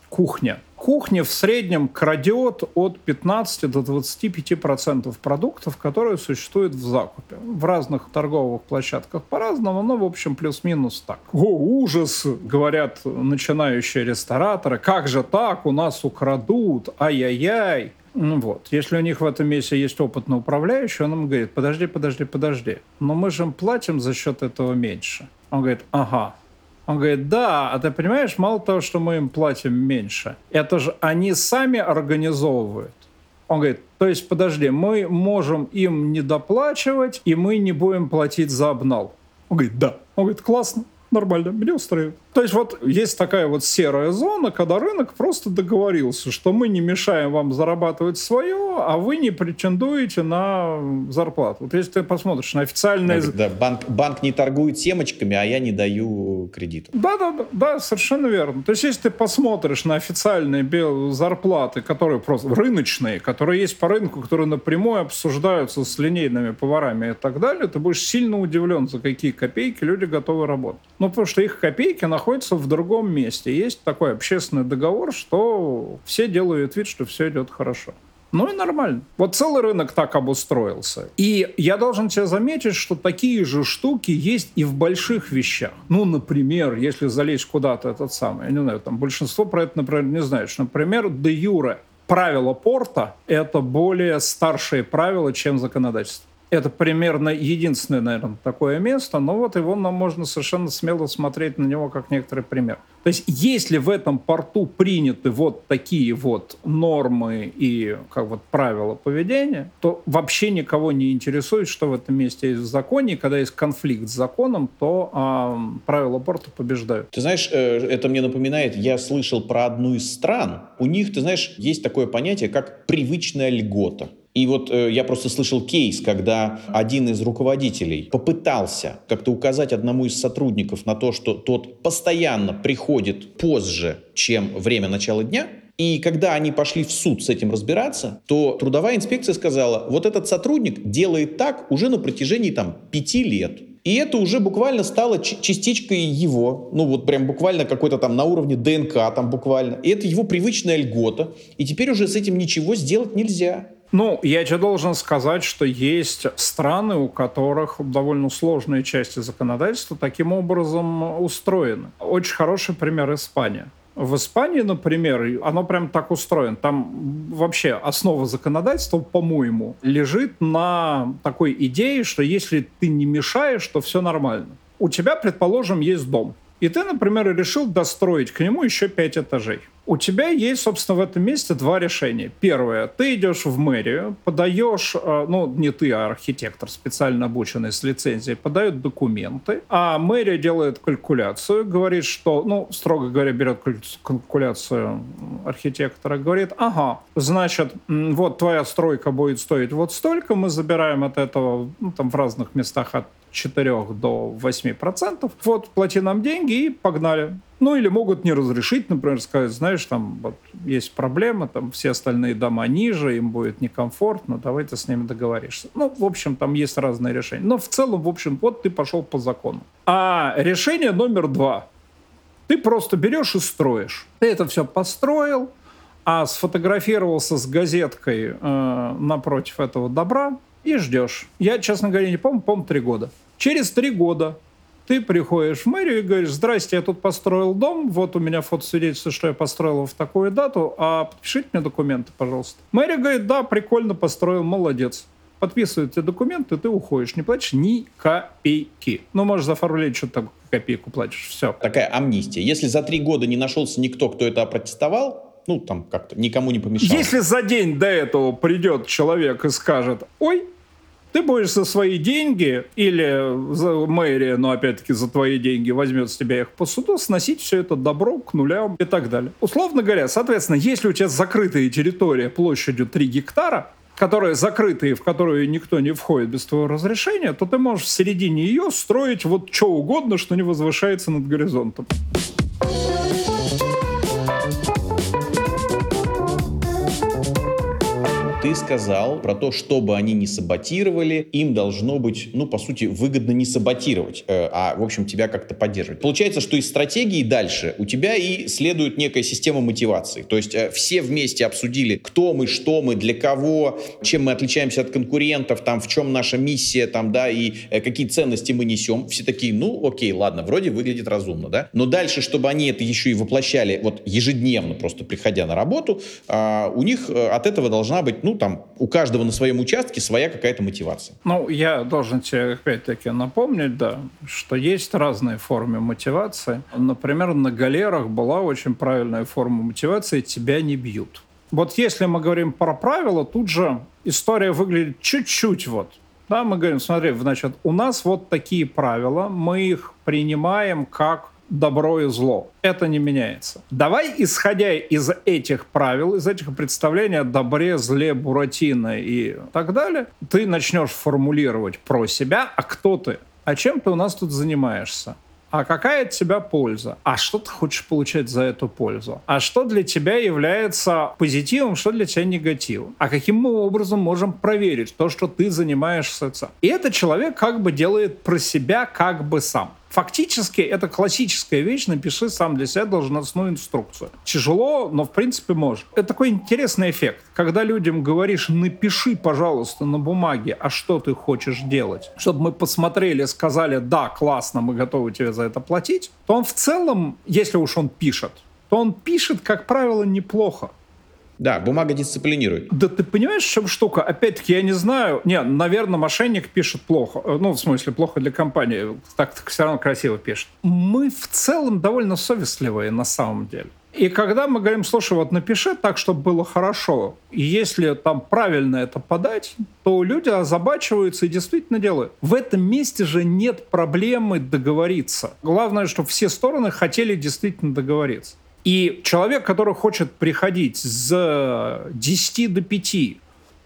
B: кухня – Кухня в среднем крадет от 15 до 25 процентов продуктов, которые существуют в закупе. В разных торговых площадках по-разному, но в общем плюс-минус так. О, ужас, говорят начинающие рестораторы, как же так, у нас украдут, ай-яй-яй. Ну вот. Если у них в этом месте есть опытный управляющий, он им говорит, подожди, подожди, подожди, но мы же им платим за счет этого меньше. Он говорит, ага, он говорит, да, а ты понимаешь, мало того, что мы им платим меньше, это же они сами организовывают. Он говорит, то есть, подожди, мы можем им не доплачивать, и мы не будем платить за обнал. Он говорит, да. Он говорит, классно, нормально, меня устраивает. То есть вот есть такая вот серая зона, когда рынок просто договорился, что мы не мешаем вам зарабатывать свое, а вы не претендуете на зарплату. Вот если ты посмотришь на официальные...
A: Да, банк, банк не торгует семечками, а я не даю кредит.
B: Да-да-да, да, совершенно верно. То есть если ты посмотришь на официальные зарплаты, которые просто рыночные, которые есть по рынку, которые напрямую обсуждаются с линейными поварами и так далее, ты будешь сильно удивлен, за какие копейки люди готовы работать. Ну, потому что их копейки находятся находится в другом месте. Есть такой общественный договор, что все делают вид, что все идет хорошо. Ну и нормально. Вот целый рынок так обустроился. И я должен тебе заметить, что такие же штуки есть и в больших вещах. Ну, например, если залезть куда-то этот самый, я не знаю, там большинство про это, например, не знаешь. Например, де юре. Правила порта — это более старшие правила, чем законодательство. Это примерно единственное, наверное, такое место, но вот его нам можно совершенно смело смотреть на него как некоторый пример. То есть если в этом порту приняты вот такие вот нормы и как вот правила поведения, то вообще никого не интересует, что в этом месте есть в законе. И когда есть конфликт с законом, то а, правила порта побеждают.
A: Ты знаешь, э, это мне напоминает, я слышал про одну из стран. У них, ты знаешь, есть такое понятие, как привычная льгота. И вот э, я просто слышал кейс, когда один из руководителей попытался как-то указать одному из сотрудников на то, что тот постоянно приходит позже, чем время начала дня, и когда они пошли в суд с этим разбираться, то трудовая инспекция сказала, вот этот сотрудник делает так уже на протяжении там пяти лет. И это уже буквально стало частичкой его, ну вот прям буквально какой-то там на уровне ДНК там буквально. И это его привычная льгота. И теперь уже с этим ничего сделать нельзя.
B: Ну, я тебе должен сказать, что есть страны, у которых довольно сложные части законодательства таким образом устроены. Очень хороший пример Испания. В Испании, например, оно прям так устроено. Там вообще основа законодательства, по-моему, лежит на такой идее, что если ты не мешаешь, то все нормально. У тебя, предположим, есть дом. И ты, например, решил достроить к нему еще пять этажей. У тебя есть, собственно, в этом месте два решения. Первое, ты идешь в мэрию, подаешь, э, ну, не ты, а архитектор, специально обученный с лицензией, подает документы, а мэрия делает калькуляцию, говорит, что, ну, строго говоря, берет калькуляцию архитектора, говорит, ага, значит, вот твоя стройка будет стоить вот столько, мы забираем от этого, ну, там в разных местах от 4 до 8 процентов. Вот, плати нам деньги и погнали. Ну, или могут не разрешить, например, сказать, знаешь, там вот есть проблема, там все остальные дома ниже, им будет некомфортно, давай ты с ними договоришься. Ну, в общем, там есть разные решения. Но в целом, в общем, вот ты пошел по закону. А решение номер два. Ты просто берешь и строишь. Ты это все построил, а сфотографировался с газеткой э, напротив этого добра, и ждешь. Я, честно говоря, не помню, помню, три года. Через три года ты приходишь в мэрию и говоришь, здрасте, я тут построил дом, вот у меня фотосвидетельство, что я построил в такую дату, а подпишите мне документы, пожалуйста. Мэрия говорит, да, прикольно построил, молодец. Подписывают тебе документы, ты уходишь, не платишь ни копейки. Ну, можешь за оформление что-то там копейку платишь, все.
A: Такая амнистия. Если за три года не нашелся никто, кто это опротестовал, ну, там как-то никому не помешало.
B: Если за день до этого придет человек и скажет, ой, ты будешь за свои деньги или за мэрия, но опять-таки за твои деньги возьмет с тебя их по суду, сносить все это добро к нулям и так далее. Условно говоря, соответственно, если у тебя закрытая территория площадью 3 гектара, которая закрытая и в которую никто не входит без твоего разрешения, то ты можешь в середине ее строить вот что угодно, что не возвышается над горизонтом.
A: Ты сказал про то, чтобы они не саботировали, им должно быть, ну, по сути, выгодно не саботировать, э, а, в общем, тебя как-то поддерживать. Получается, что из стратегии дальше у тебя и следует некая система мотивации. То есть э, все вместе обсудили, кто мы, что мы, для кого, чем мы отличаемся от конкурентов, там, в чем наша миссия, там, да, и э, какие ценности мы несем. Все такие, ну, окей, ладно, вроде выглядит разумно, да. Но дальше, чтобы они это еще и воплощали вот ежедневно, просто приходя на работу, а, у них от этого должна быть, ну, там у каждого на своем участке своя какая-то мотивация.
B: Ну, я должен тебе опять-таки напомнить, да, что есть разные формы мотивации. Например, на галерах была очень правильная форма мотивации «тебя не бьют». Вот если мы говорим про правила, тут же история выглядит чуть-чуть вот Да, мы говорим, смотри, значит, у нас вот такие правила, мы их принимаем как добро и зло. Это не меняется. Давай, исходя из этих правил, из этих представлений о добре, зле, буратино и так далее, ты начнешь формулировать про себя, а кто ты, а чем ты у нас тут занимаешься, а какая от тебя польза? А что ты хочешь получать за эту пользу? А что для тебя является позитивом, что для тебя негативом? А каким мы образом можем проверить то, что ты занимаешься? И этот человек как бы делает про себя как бы сам. Фактически это классическая вещь, напиши сам для себя должностную инструкцию. Тяжело, но в принципе можешь. Это такой интересный эффект. Когда людям говоришь, напиши, пожалуйста, на бумаге, а что ты хочешь делать, чтобы мы посмотрели, сказали, да, классно, мы готовы тебе за это платить, то он в целом, если уж он пишет, то он пишет, как правило, неплохо.
A: Да, бумага дисциплинирует.
B: Да ты понимаешь, в чем штука? Опять-таки, я не знаю. Не, наверное, мошенник пишет плохо. Э, ну, в смысле, плохо для компании. Так, все равно красиво пишет. Мы в целом довольно совестливые на самом деле. И когда мы говорим, слушай, вот напиши так, чтобы было хорошо, и если там правильно это подать, то люди озабачиваются и действительно делают. В этом месте же нет проблемы договориться. Главное, чтобы все стороны хотели действительно договориться. И человек, который хочет приходить с 10 до 5,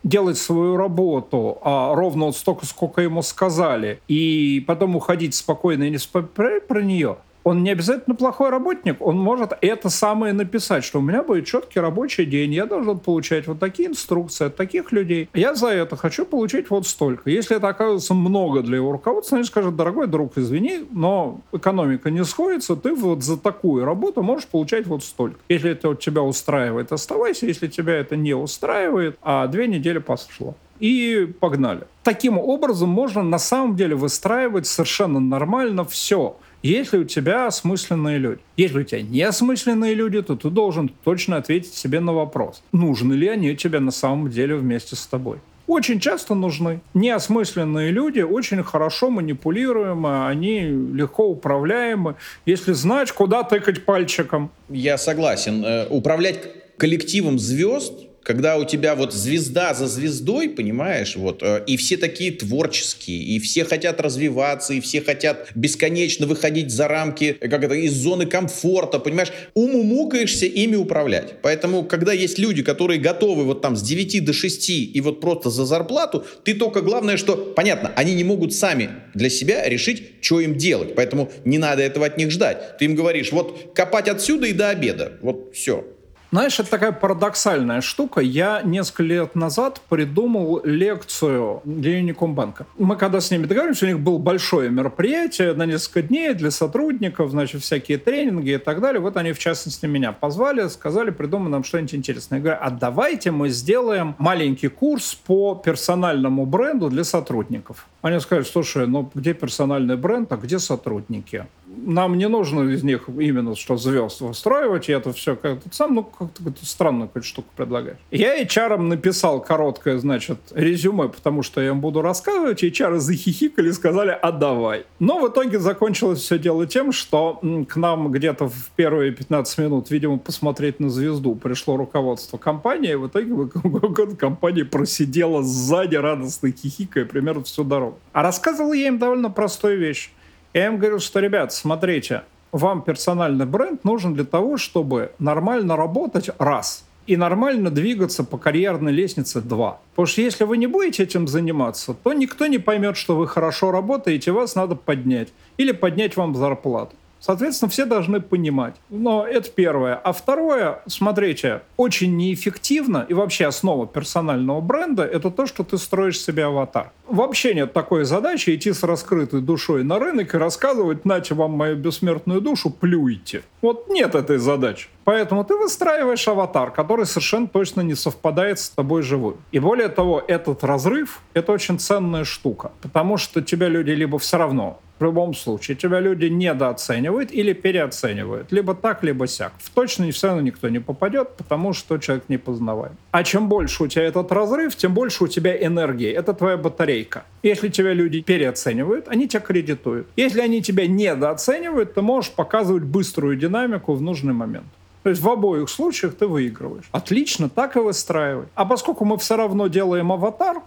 B: делать свою работу а ровно вот столько, сколько ему сказали, и потом уходить спокойно и не вспоминать про нее – он не обязательно плохой работник, он может это самое написать, что у меня будет четкий рабочий день, я должен получать вот такие инструкции от таких людей. Я за это хочу получить вот столько. Если это оказывается много для его руководства, они скажут, дорогой друг, извини, но экономика не сходится, ты вот за такую работу можешь получать вот столько. Если это тебя устраивает, оставайся, если тебя это не устраивает, а две недели пошло и погнали. Таким образом можно на самом деле выстраивать совершенно нормально все если у тебя осмысленные люди. Если у тебя неосмысленные люди, то ты должен точно ответить себе на вопрос, нужны ли они тебе на самом деле вместе с тобой очень часто нужны. Неосмысленные люди очень хорошо манипулируемы, они легко управляемы, если знаешь, куда тыкать пальчиком.
A: Я согласен. Э, управлять коллективом звезд когда у тебя вот звезда за звездой, понимаешь, вот, э, и все такие творческие, и все хотят развиваться, и все хотят бесконечно выходить за рамки, как это, из зоны комфорта, понимаешь, умумукаешься ими управлять. Поэтому, когда есть люди, которые готовы вот там с 9 до 6 и вот просто за зарплату, ты только главное, что, понятно, они не могут сами для себя решить, что им делать, поэтому не надо этого от них ждать. Ты им говоришь, вот копать отсюда и до обеда, вот все.
B: Знаешь, это такая парадоксальная штука. Я несколько лет назад придумал лекцию для Юникомбанка. Мы когда с ними договорились, у них было большое мероприятие на несколько дней для сотрудников, значит, всякие тренинги и так далее. Вот они, в частности, меня позвали, сказали, придумай нам что-нибудь интересное. Я говорю, а давайте мы сделаем маленький курс по персональному бренду для сотрудников. Они сказали, слушай, ну где персональный бренд, а где сотрудники? Нам не нужно из них именно что звезд выстраивать, и это все как-то сам, ну, как-то странную какую-то штуку предлагаешь. Я HR написал короткое, значит, резюме, потому что я им буду рассказывать, и HR захихикали и сказали, а давай. Но в итоге закончилось все дело тем, что к нам где-то в первые 15 минут, видимо, посмотреть на звезду пришло руководство компании, и в итоге компания просидела сзади радостно хихикая примерно всю дорогу. А рассказывал я им довольно простую вещь. Я им говорю, что, ребят, смотрите, вам персональный бренд нужен для того, чтобы нормально работать, раз, и нормально двигаться по карьерной лестнице, два. Потому что если вы не будете этим заниматься, то никто не поймет, что вы хорошо работаете, вас надо поднять. Или поднять вам зарплату. Соответственно, все должны понимать. Но это первое. А второе, смотрите, очень неэффективно и вообще основа персонального бренда — это то, что ты строишь себе аватар. Вообще нет такой задачи идти с раскрытой душой на рынок и рассказывать «нате вам мою бессмертную душу, плюйте». Вот нет этой задачи. Поэтому ты выстраиваешь аватар, который совершенно точно не совпадает с тобой живым. И более того, этот разрыв — это очень ценная штука, потому что тебя люди либо все равно в любом случае. Тебя люди недооценивают или переоценивают. Либо так, либо сяк. В точно все равно никто не попадет, потому что человек не познаваем. А чем больше у тебя этот разрыв, тем больше у тебя энергии. Это твоя батарейка. Если тебя люди переоценивают, они тебя кредитуют. Если они тебя недооценивают, ты можешь показывать быструю динамику в нужный момент. То есть в обоих случаях ты выигрываешь. Отлично, так и выстраивай. А поскольку мы все равно делаем аватар,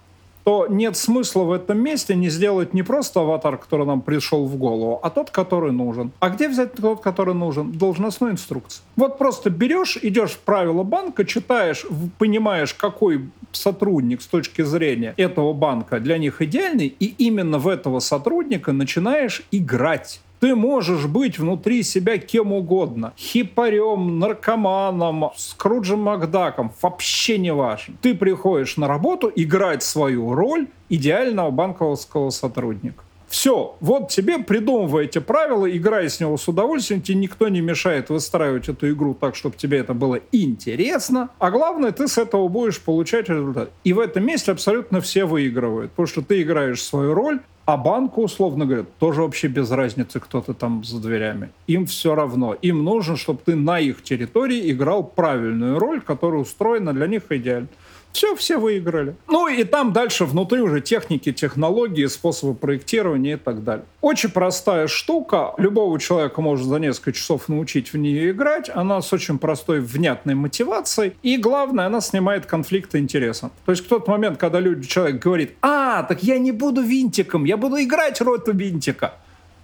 B: то нет смысла в этом месте не сделать не просто аватар, который нам пришел в голову, а тот, который нужен. А где взять тот, который нужен? Должностной инструкции. Вот просто берешь, идешь в правила банка, читаешь, понимаешь, какой сотрудник с точки зрения этого банка для них идеальный, и именно в этого сотрудника начинаешь играть. Ты можешь быть внутри себя кем угодно. Хипарем, наркоманом, Скруджем Макдаком. Вообще не важно. Ты приходишь на работу играть свою роль идеального банковского сотрудника. Все, вот тебе придумывай эти правила, играй с него с удовольствием, тебе никто не мешает выстраивать эту игру так, чтобы тебе это было интересно, а главное, ты с этого будешь получать результат. И в этом месте абсолютно все выигрывают, потому что ты играешь свою роль, а банку, условно говоря, тоже вообще без разницы, кто ты там за дверями. Им все равно. Им нужно, чтобы ты на их территории играл правильную роль, которая устроена для них идеально. Все, все выиграли. Ну и там дальше внутри уже техники, технологии, способы проектирования и так далее. Очень простая штука. Любого человека можно за несколько часов научить в нее играть. Она с очень простой, внятной мотивацией. И главное, она снимает конфликты интереса. То есть в тот момент, когда люди, человек говорит, а, так я не буду винтиком, я буду играть роту винтика.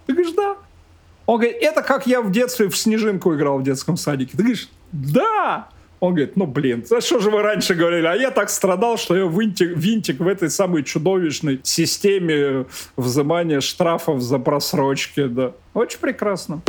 B: Ты говоришь, да. Он говорит, это как я в детстве в снежинку играл в детском садике. Ты говоришь, да. Он говорит, ну блин, за что же вы раньше говорили? А я так страдал, что я винтик, винтик в этой самой чудовищной системе взимания штрафов за просрочки. Да. Очень прекрасно.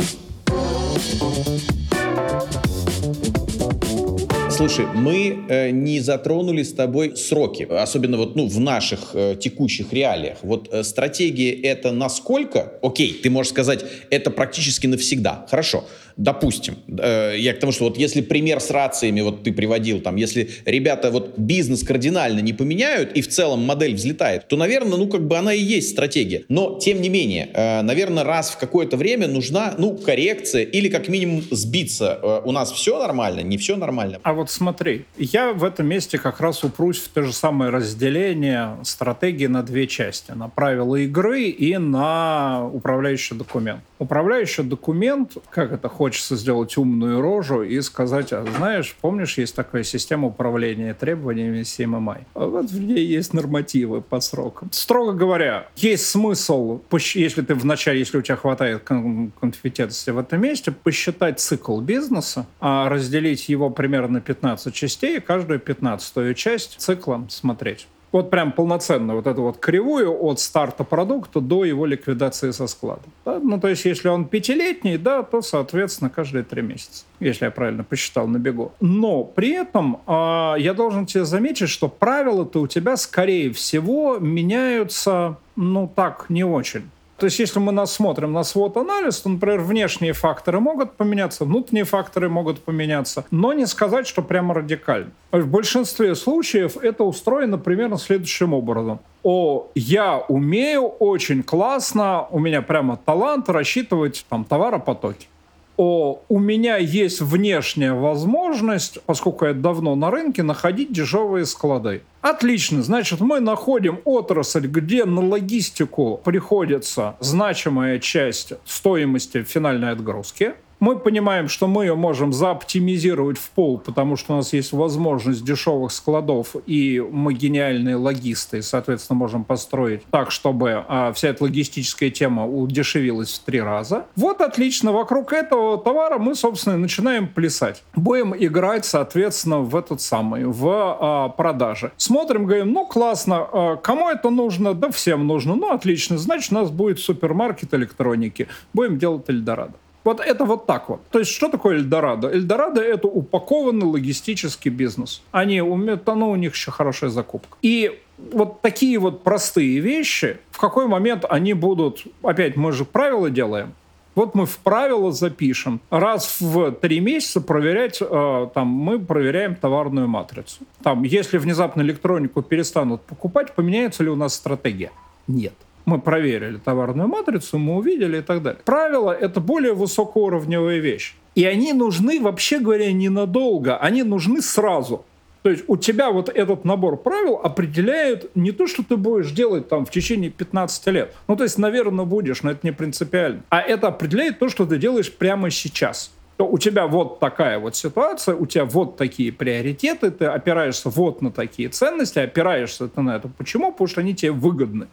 A: Слушай, мы э, не затронули с тобой сроки, особенно вот ну, в наших э, текущих реалиях. Вот э, стратегия это насколько? Окей, ты можешь сказать, это практически навсегда. Хорошо допустим, э, я к тому, что вот если пример с рациями вот ты приводил, там, если ребята вот бизнес кардинально не поменяют и в целом модель взлетает, то, наверное, ну, как бы она и есть стратегия. Но, тем не менее, э, наверное, раз в какое-то время нужна, ну, коррекция или как минимум сбиться. Э, у нас все нормально, не все нормально.
B: А вот смотри, я в этом месте как раз упрусь в то же самое разделение стратегии на две части. На правила игры и на управляющий документ. Управляющий документ, как это хочется сделать умную рожу и сказать, а знаешь, помнишь, есть такая система управления требованиями CMMI? А вот в ней есть нормативы по срокам. Строго говоря, есть смысл, если ты вначале, если у тебя хватает компетентности в этом месте, посчитать цикл бизнеса, а разделить его примерно на 15 частей, и каждую 15 часть циклом смотреть вот прям полноценно вот эту вот кривую от старта продукта до его ликвидации со склада. Да? Ну, то есть, если он пятилетний, да, то, соответственно, каждые три месяца, если я правильно посчитал на бегу. Но при этом э, я должен тебе заметить, что правила-то у тебя, скорее всего, меняются, ну, так, не очень. То есть, если мы нас смотрим на свод-анализ, то, например, внешние факторы могут поменяться, внутренние факторы могут поменяться, но не сказать, что прямо радикально. В большинстве случаев это устроено примерно следующим образом. О, я умею очень классно, у меня прямо талант рассчитывать там товаропотоки о, у меня есть внешняя возможность, поскольку я давно на рынке, находить дешевые склады. Отлично, значит, мы находим отрасль, где на логистику приходится значимая часть стоимости финальной отгрузки мы понимаем, что мы ее можем заоптимизировать в пол, потому что у нас есть возможность дешевых складов, и мы гениальные логисты, соответственно, можем построить так, чтобы а, вся эта логистическая тема удешевилась в три раза. Вот отлично, вокруг этого товара мы, собственно, начинаем плясать. Будем играть, соответственно, в этот самый, в а, продаже. Смотрим, говорим, ну классно, а, кому это нужно? Да всем нужно. Ну отлично, значит, у нас будет супермаркет электроники. Будем делать Эльдорадо. Вот это вот так вот. То есть что такое Эльдорадо? Эльдорадо — это упакованный логистический бизнес. Они умеют, ну, у них еще хорошая закупка. И вот такие вот простые вещи, в какой момент они будут... Опять, мы же правила делаем. Вот мы в правила запишем. Раз в три месяца проверять, э, там, мы проверяем товарную матрицу. Там, если внезапно электронику перестанут покупать, поменяется ли у нас стратегия? Нет мы проверили товарную матрицу, мы увидели и так далее. Правила — это более высокоуровневая вещь. И они нужны, вообще говоря, ненадолго, они нужны сразу. То есть у тебя вот этот набор правил определяет не то, что ты будешь делать там в течение 15 лет. Ну, то есть, наверное, будешь, но это не принципиально. А это определяет то, что ты делаешь прямо сейчас. то у тебя вот такая вот ситуация, у тебя вот такие приоритеты, ты опираешься вот на такие ценности, опираешься ты на это. Почему? Потому что они тебе выгодны.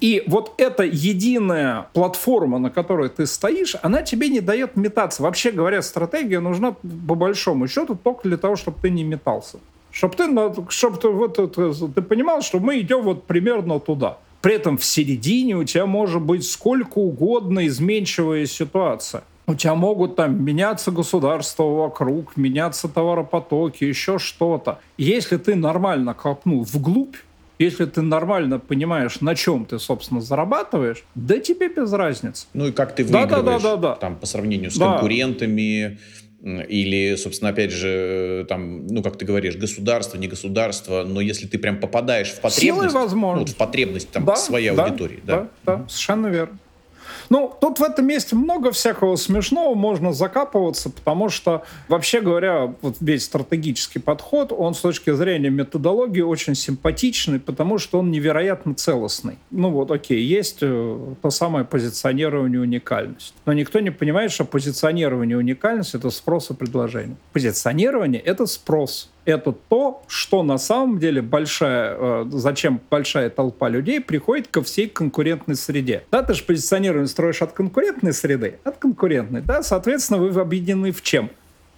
B: И вот эта единая платформа, на которой ты стоишь, она тебе не дает метаться. Вообще говоря, стратегия нужна по большому счету только для того, чтобы ты не метался. Чтобы ты, чтобы ты, вот, ты понимал, что мы идем вот примерно туда. При этом в середине у тебя может быть сколько угодно изменчивая ситуация. У тебя могут там меняться государства вокруг, меняться товаропотоки, еще что-то. Если ты нормально копнул вглубь, если ты нормально понимаешь, на чем ты, собственно, зарабатываешь, да тебе без разницы.
A: Ну и как ты выигрываешь да, да, да, да, да. там по сравнению с да. конкурентами, или, собственно, опять же, там, ну, как ты говоришь, государство, не государство, но если ты прям попадаешь в потребность, Силой
B: возможно.
A: Ну, вот в потребность там да, своей да, аудитории.
B: Да, да, да, совершенно верно. Ну, тут в этом месте много всякого смешного, можно закапываться, потому что, вообще говоря, вот весь стратегический подход, он с точки зрения методологии очень симпатичный, потому что он невероятно целостный. Ну вот, окей, есть э, то самое позиционирование уникальность. Но никто не понимает, что позиционирование уникальность — это спрос и предложение. Позиционирование — это спрос это то, что на самом деле большая, э, зачем большая толпа людей приходит ко всей конкурентной среде. Да, ты же позиционирование строишь от конкурентной среды, от конкурентной, да, соответственно, вы объединены в чем?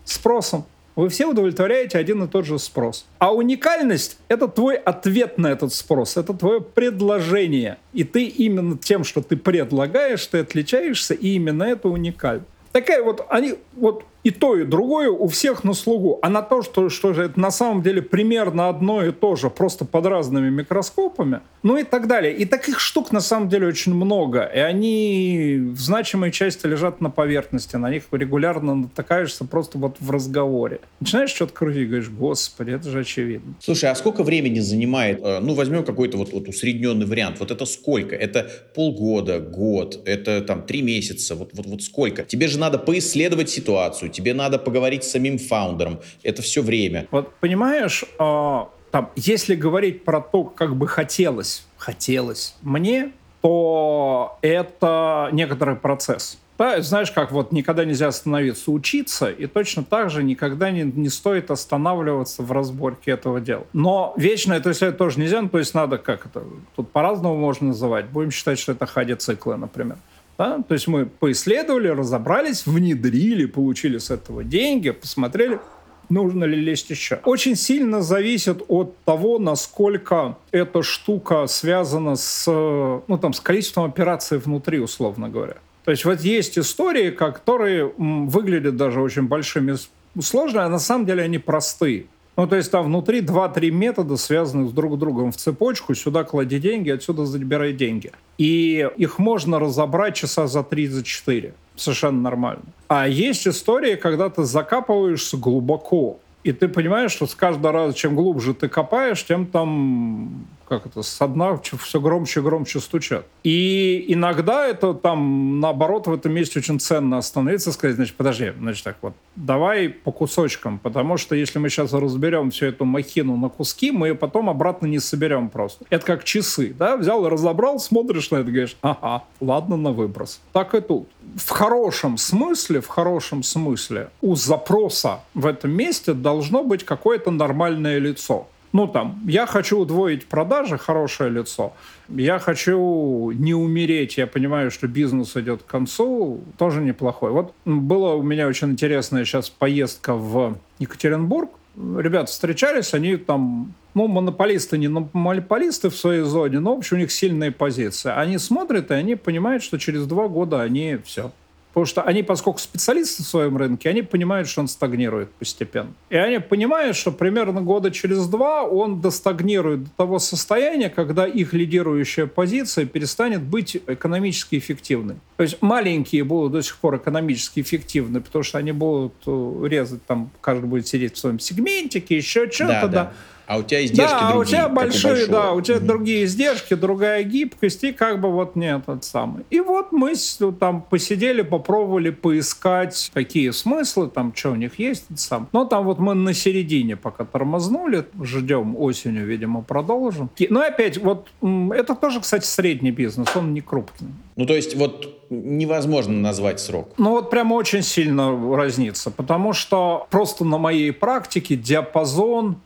B: Спросом. Вы все удовлетворяете один и тот же спрос. А уникальность — это твой ответ на этот спрос, это твое предложение. И ты именно тем, что ты предлагаешь, ты отличаешься, и именно это уникально. Такая вот, они, вот и то, и другое у всех на слугу. А на то, что, что же это на самом деле примерно одно и то же, просто под разными микроскопами, ну и так далее. И таких штук на самом деле очень много. И они в значимой части лежат на поверхности. На них регулярно натыкаешься просто вот в разговоре. Начинаешь что-то крутить, говоришь, господи, это же очевидно.
A: Слушай, а сколько времени занимает, э, ну возьмем какой-то вот, вот усредненный вариант, вот это сколько? Это полгода, год, это там три месяца, вот, вот, вот сколько? Тебе же надо поисследовать ситуацию, тебе надо поговорить с самим фаундером. Это все время.
B: Вот понимаешь, э, там, если говорить про то, как бы хотелось, хотелось мне, то это некоторый процесс. Да, знаешь, как вот никогда нельзя остановиться учиться, и точно так же никогда не, не стоит останавливаться в разборке этого дела. Но вечно это если тоже нельзя, ну, то есть надо как это, тут по-разному можно называть. Будем считать, что это хади циклы, например. Да? То есть мы поисследовали, разобрались, внедрили, получили с этого деньги, посмотрели, нужно ли лезть еще. Очень сильно зависит от того, насколько эта штука связана с, ну, там, с количеством операций внутри, условно говоря. То есть вот есть истории, которые выглядят даже очень большими сложными, а на самом деле они простые. Ну, то есть там внутри 2-3 метода, связанных друг с другом в цепочку. Сюда клади деньги, отсюда забирай деньги. И их можно разобрать часа за 3-4. Совершенно нормально. А есть истории, когда ты закапываешься глубоко. И ты понимаешь, что с каждого раза, чем глубже ты копаешь, тем там как это, со дна все громче и громче стучат. И иногда это там, наоборот, в этом месте очень ценно остановиться сказать, значит, подожди, значит так вот, давай по кусочкам, потому что если мы сейчас разберем всю эту махину на куски, мы ее потом обратно не соберем просто. Это как часы, да, взял и разобрал, смотришь на это, говоришь, ага, ладно, на выброс. Так и тут. В хорошем смысле, в хорошем смысле, у запроса в этом месте должно быть какое-то нормальное лицо ну там, я хочу удвоить продажи, хорошее лицо, я хочу не умереть, я понимаю, что бизнес идет к концу, тоже неплохой. Вот была у меня очень интересная сейчас поездка в Екатеринбург, ребята встречались, они там, ну, монополисты, не монополисты в своей зоне, но, в общем, у них сильные позиции. Они смотрят, и они понимают, что через два года они все, Потому что они, поскольку специалисты в своем рынке, они понимают, что он стагнирует постепенно. И они понимают, что примерно года через два он достагнирует до того состояния, когда их лидирующая позиция перестанет быть экономически эффективной. То есть маленькие будут до сих пор экономически эффективны, потому что они будут э, резать, там, каждый будет сидеть в своем сегментике, еще что-то, да. да. да
A: А у тебя издержки
B: да,
A: другие,
B: у тебя большие,
A: у
B: да, у тебя
A: угу.
B: другие издержки, другая гибкость, и как бы вот не этот самый. И вот мы там посидели, попробовали поискать, какие смыслы, там, что у них есть, сам. Но там вот мы на середине пока тормознули, ждем осенью, видимо, продолжим. Но опять, вот это тоже, кстати, средний бизнес, он не крупный.
A: Ну, то есть вот невозможно назвать срок.
B: Ну, вот прямо очень сильно разнится, потому что просто на моей практике диапазон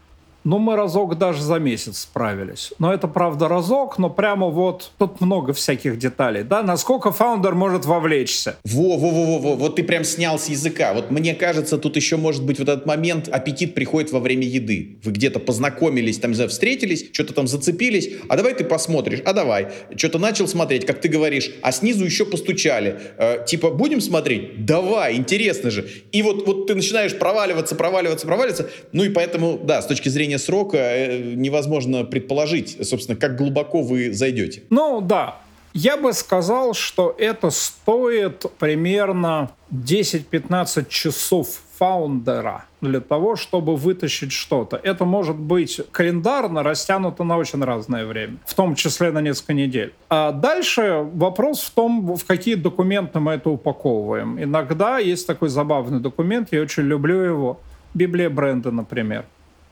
B: ну, мы разок даже за месяц справились. Но это, правда, разок, но прямо вот тут много всяких деталей. Да, насколько фаундер может вовлечься.
A: Во, во, во, во, во, вот ты прям снял с языка. Вот мне кажется, тут еще может быть вот этот момент, аппетит приходит во время еды. Вы где-то познакомились, там, не встретились, что-то там зацепились, а давай ты посмотришь, а давай. Что-то начал смотреть, как ты говоришь, а снизу еще постучали. Э, типа, будем смотреть? Давай, интересно же. И вот, вот ты начинаешь проваливаться, проваливаться, проваливаться. Ну и поэтому, да, с точки зрения срока э, невозможно предположить, собственно, как глубоко вы зайдете.
B: Ну, да. Я бы сказал, что это стоит примерно 10-15 часов фаундера для того, чтобы вытащить что-то. Это может быть календарно растянуто на очень разное время, в том числе на несколько недель. А дальше вопрос в том, в какие документы мы это упаковываем. Иногда есть такой забавный документ, я очень люблю его. Библия бренда, например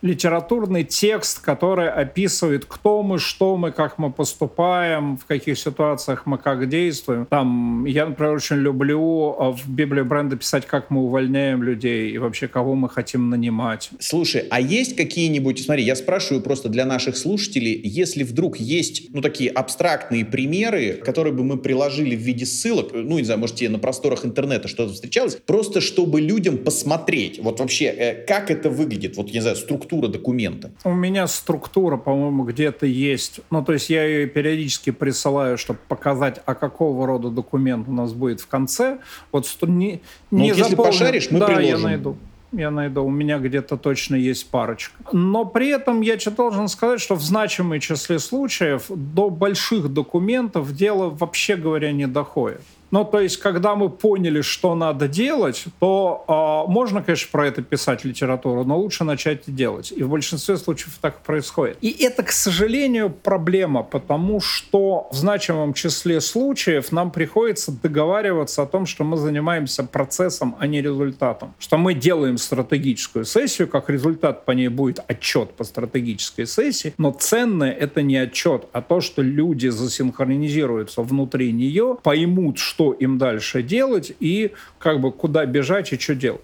B: литературный текст, который описывает, кто мы, что мы, как мы поступаем, в каких ситуациях мы как действуем. Там, я, например, очень люблю а, в Библии бренда писать, как мы увольняем людей и вообще кого мы хотим нанимать.
A: Слушай, а есть какие-нибудь, смотри, я спрашиваю просто для наших слушателей, если вдруг есть, ну, такие абстрактные примеры, которые бы мы приложили в виде ссылок, ну, не знаю, может, тебе на просторах интернета что-то встречалось, просто чтобы людям посмотреть, вот вообще, э, как это выглядит, вот, не знаю, структура структура документа?
B: У меня структура, по-моему, где-то есть. Ну, то есть я ее периодически присылаю, чтобы показать, а какого рода документ у нас будет в конце. Вот не,
A: ну, не вот если пошаришь, мы
B: да,
A: приложим.
B: я найду я найду. У меня где-то точно есть парочка. Но при этом я должен сказать, что в значимой числе случаев до больших документов дело, вообще говоря, не доходит. Ну, то есть, когда мы поняли, что надо делать, то э, можно, конечно, про это писать литературу, но лучше начать делать. И в большинстве случаев так происходит. И это, к сожалению, проблема, потому что в значимом числе случаев нам приходится договариваться о том, что мы занимаемся процессом, а не результатом. Что мы делаем стратегическую сессию, как результат по ней будет отчет по стратегической сессии, но ценное это не отчет, а то, что люди засинхронизируются внутри нее, поймут, что что им дальше делать и как бы куда бежать и что делать.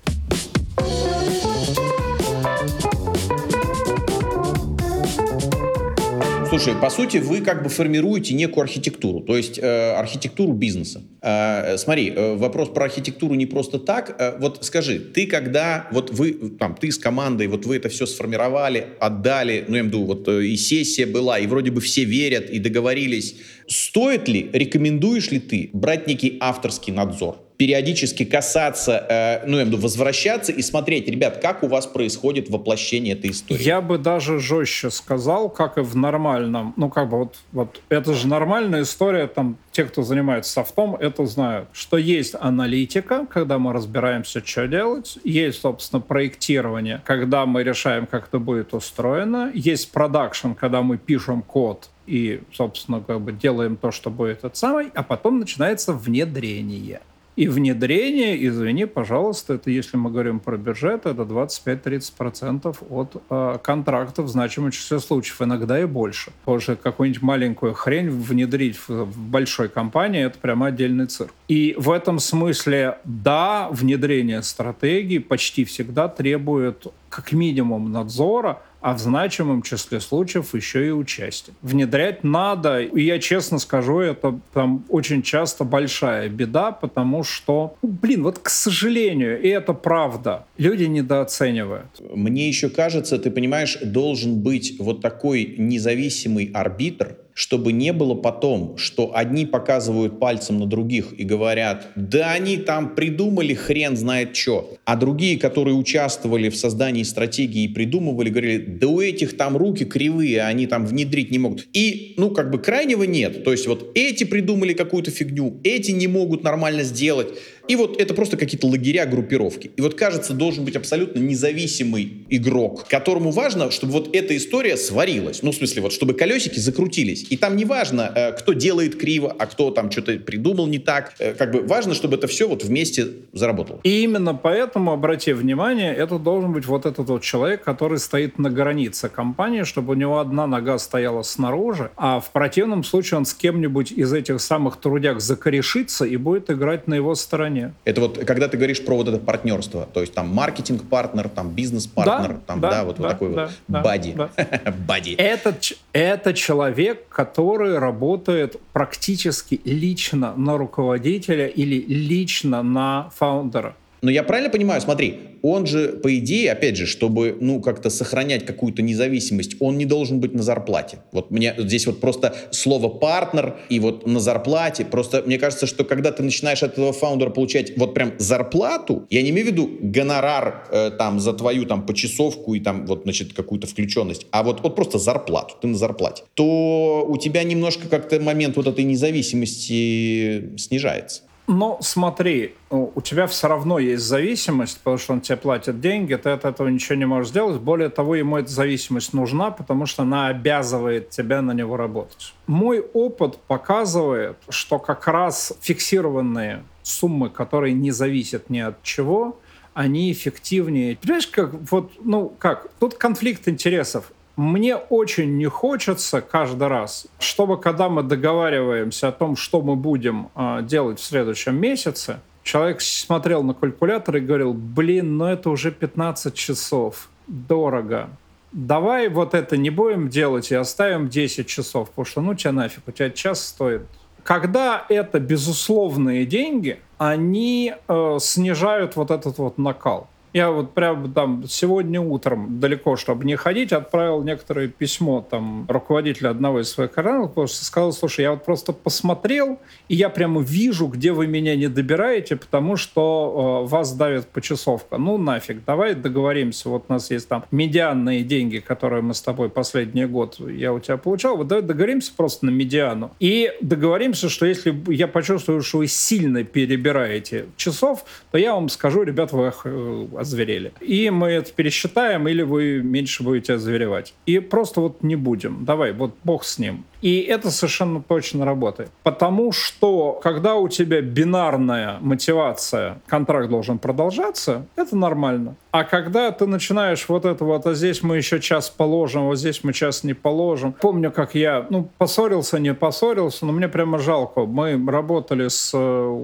A: Слушай, по сути, вы как бы формируете некую архитектуру, то есть э, архитектуру бизнеса. Э, смотри, э, вопрос про архитектуру не просто так. Э, вот скажи, ты когда, вот вы, там, ты с командой, вот вы это все сформировали, отдали, ну, я имею в виду, вот э, и сессия была, и вроде бы все верят, и договорились. Стоит ли, рекомендуешь ли ты брать некий авторский надзор? Периодически касаться, э, ну, я виду, возвращаться и смотреть, ребят, как у вас происходит воплощение этой истории.
B: Я бы даже жестче сказал, как и в нормальном, ну, как бы вот, вот это же нормальная история, там, те, кто занимается софтом, это знают, что есть аналитика, когда мы разбираемся, что делать, есть, собственно, проектирование, когда мы решаем, как это будет устроено, есть продакшн, когда мы пишем код, и, собственно, как бы делаем то, что будет этот самый, а потом начинается внедрение. И внедрение, извини, пожалуйста, это если мы говорим про бюджет, это 25-30% от э, контрактов в значимом числе случаев, иногда и больше. Что какую-нибудь маленькую хрень внедрить в, в большой компании, это прямо отдельный цирк. И в этом смысле, да, внедрение стратегии почти всегда требует как минимум надзора, а в значимом числе случаев еще и участие. Внедрять надо, и я честно скажу, это там очень часто большая беда, потому что, блин, вот к сожалению, и это правда, люди недооценивают.
A: Мне еще кажется, ты понимаешь, должен быть вот такой независимый арбитр, чтобы не было потом, что одни показывают пальцем на других и говорят, да они там придумали хрен знает что, а другие, которые участвовали в создании стратегии и придумывали, говорили, да у этих там руки кривые, они там внедрить не могут. И, ну, как бы крайнего нет. То есть вот эти придумали какую-то фигню, эти не могут нормально сделать. И вот это просто какие-то лагеря, группировки. И вот кажется, должен быть абсолютно независимый игрок, которому важно, чтобы вот эта история сварилась. Ну, в смысле, вот чтобы колесики закрутились. И там не важно, э, кто делает криво, а кто там что-то придумал не так. Э, как бы важно, чтобы это все вот вместе заработало.
B: И именно поэтому, обрати внимание, это должен быть вот этот вот человек, который стоит на границе компании, чтобы у него одна нога стояла снаружи, а в противном случае он с кем-нибудь из этих самых трудяг закорешится и будет играть на его стороне.
A: Это вот когда ты говоришь про вот это партнерство, то есть там маркетинг-партнер, там бизнес-партнер, да, там, да, да вот, да, вот такой да, вот бади. Да.
B: бади. Это, это человек, который работает практически лично на руководителя или лично на фаундера.
A: Но я правильно понимаю, смотри, он же, по идее, опять же, чтобы, ну, как-то сохранять какую-то независимость, он не должен быть на зарплате. Вот мне здесь вот просто слово «партнер» и вот на зарплате, просто мне кажется, что когда ты начинаешь от этого фаундера получать вот прям зарплату, я не имею в виду гонорар э, там за твою там почасовку и там вот, значит, какую-то включенность, а вот, вот просто зарплату, ты на зарплате, то у тебя немножко как-то момент вот этой независимости снижается.
B: Но смотри, у тебя все равно есть зависимость, потому что он тебе платит деньги, ты от этого ничего не можешь сделать. Более того, ему эта зависимость нужна, потому что она обязывает тебя на него работать. Мой опыт показывает, что как раз фиксированные суммы, которые не зависят ни от чего, они эффективнее. Понимаешь, как вот, ну как, тут конфликт интересов. Мне очень не хочется каждый раз, чтобы когда мы договариваемся о том, что мы будем э, делать в следующем месяце, человек смотрел на калькулятор и говорил, блин, ну это уже 15 часов, дорого. Давай вот это не будем делать и оставим 10 часов, потому что ну тебя нафиг, у тебя час стоит. Когда это безусловные деньги, они э, снижают вот этот вот накал. Я вот прям там сегодня утром, далеко, чтобы не ходить, отправил некоторое письмо там руководителю одного из своих каналов, потому что сказал, слушай, я вот просто посмотрел, и я прямо вижу, где вы меня не добираете, потому что э, вас давит почасовка. Ну нафиг, давай договоримся, вот у нас есть там медианные деньги, которые мы с тобой последний год я у тебя получал, вот давай договоримся просто на медиану. И договоримся, что если я почувствую, что вы сильно перебираете часов, то я вам скажу, ребят, вы э, озверели. И мы это пересчитаем, или вы меньше будете озверевать. И просто вот не будем. Давай, вот бог с ним. И это совершенно точно работает. Потому что, когда у тебя бинарная мотивация, контракт должен продолжаться, это нормально. А когда ты начинаешь вот это вот, а здесь мы еще час положим, вот здесь мы час не положим. Помню, как я, ну, поссорился, не поссорился, но мне прямо жалко. Мы работали с э,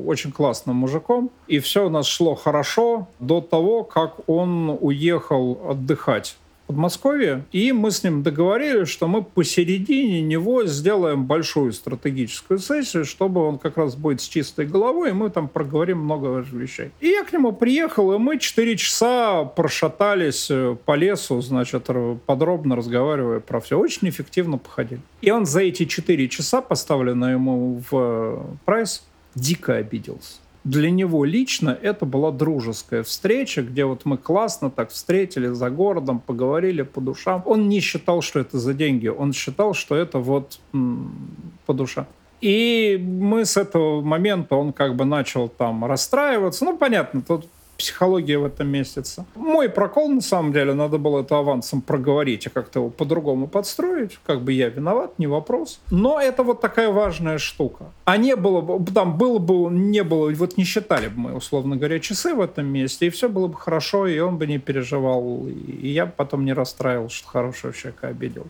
B: очень классным мужиком, и все у нас шло хорошо до того, как он уехал отдыхать Подмосковье, и мы с ним договорились, что мы посередине него сделаем большую стратегическую сессию, чтобы он как раз будет с чистой головой, и мы там проговорим много вещей. И я к нему приехал, и мы 4 часа прошатались э, по лесу, значит, подробно разговаривая про все. Очень эффективно походили. И он за эти 4 часа, поставленные ему в э, прайс, дико обиделся для него лично это была дружеская встреча, где вот мы классно так встретили за городом, поговорили по душам. Он не считал, что это за деньги, он считал, что это вот по душам. И мы с этого момента, он как бы начал там расстраиваться. Ну, понятно, тут психология в этом месяце. Мой прокол, на самом деле, надо было это авансом проговорить и как-то его по-другому подстроить. Как бы я виноват, не вопрос. Но это вот такая важная штука. А не было бы, там было бы, не было, вот не считали бы мы, условно говоря, часы в этом месте, и все было бы хорошо, и он бы не переживал, и я потом не расстраивал, что хорошего человека обидел.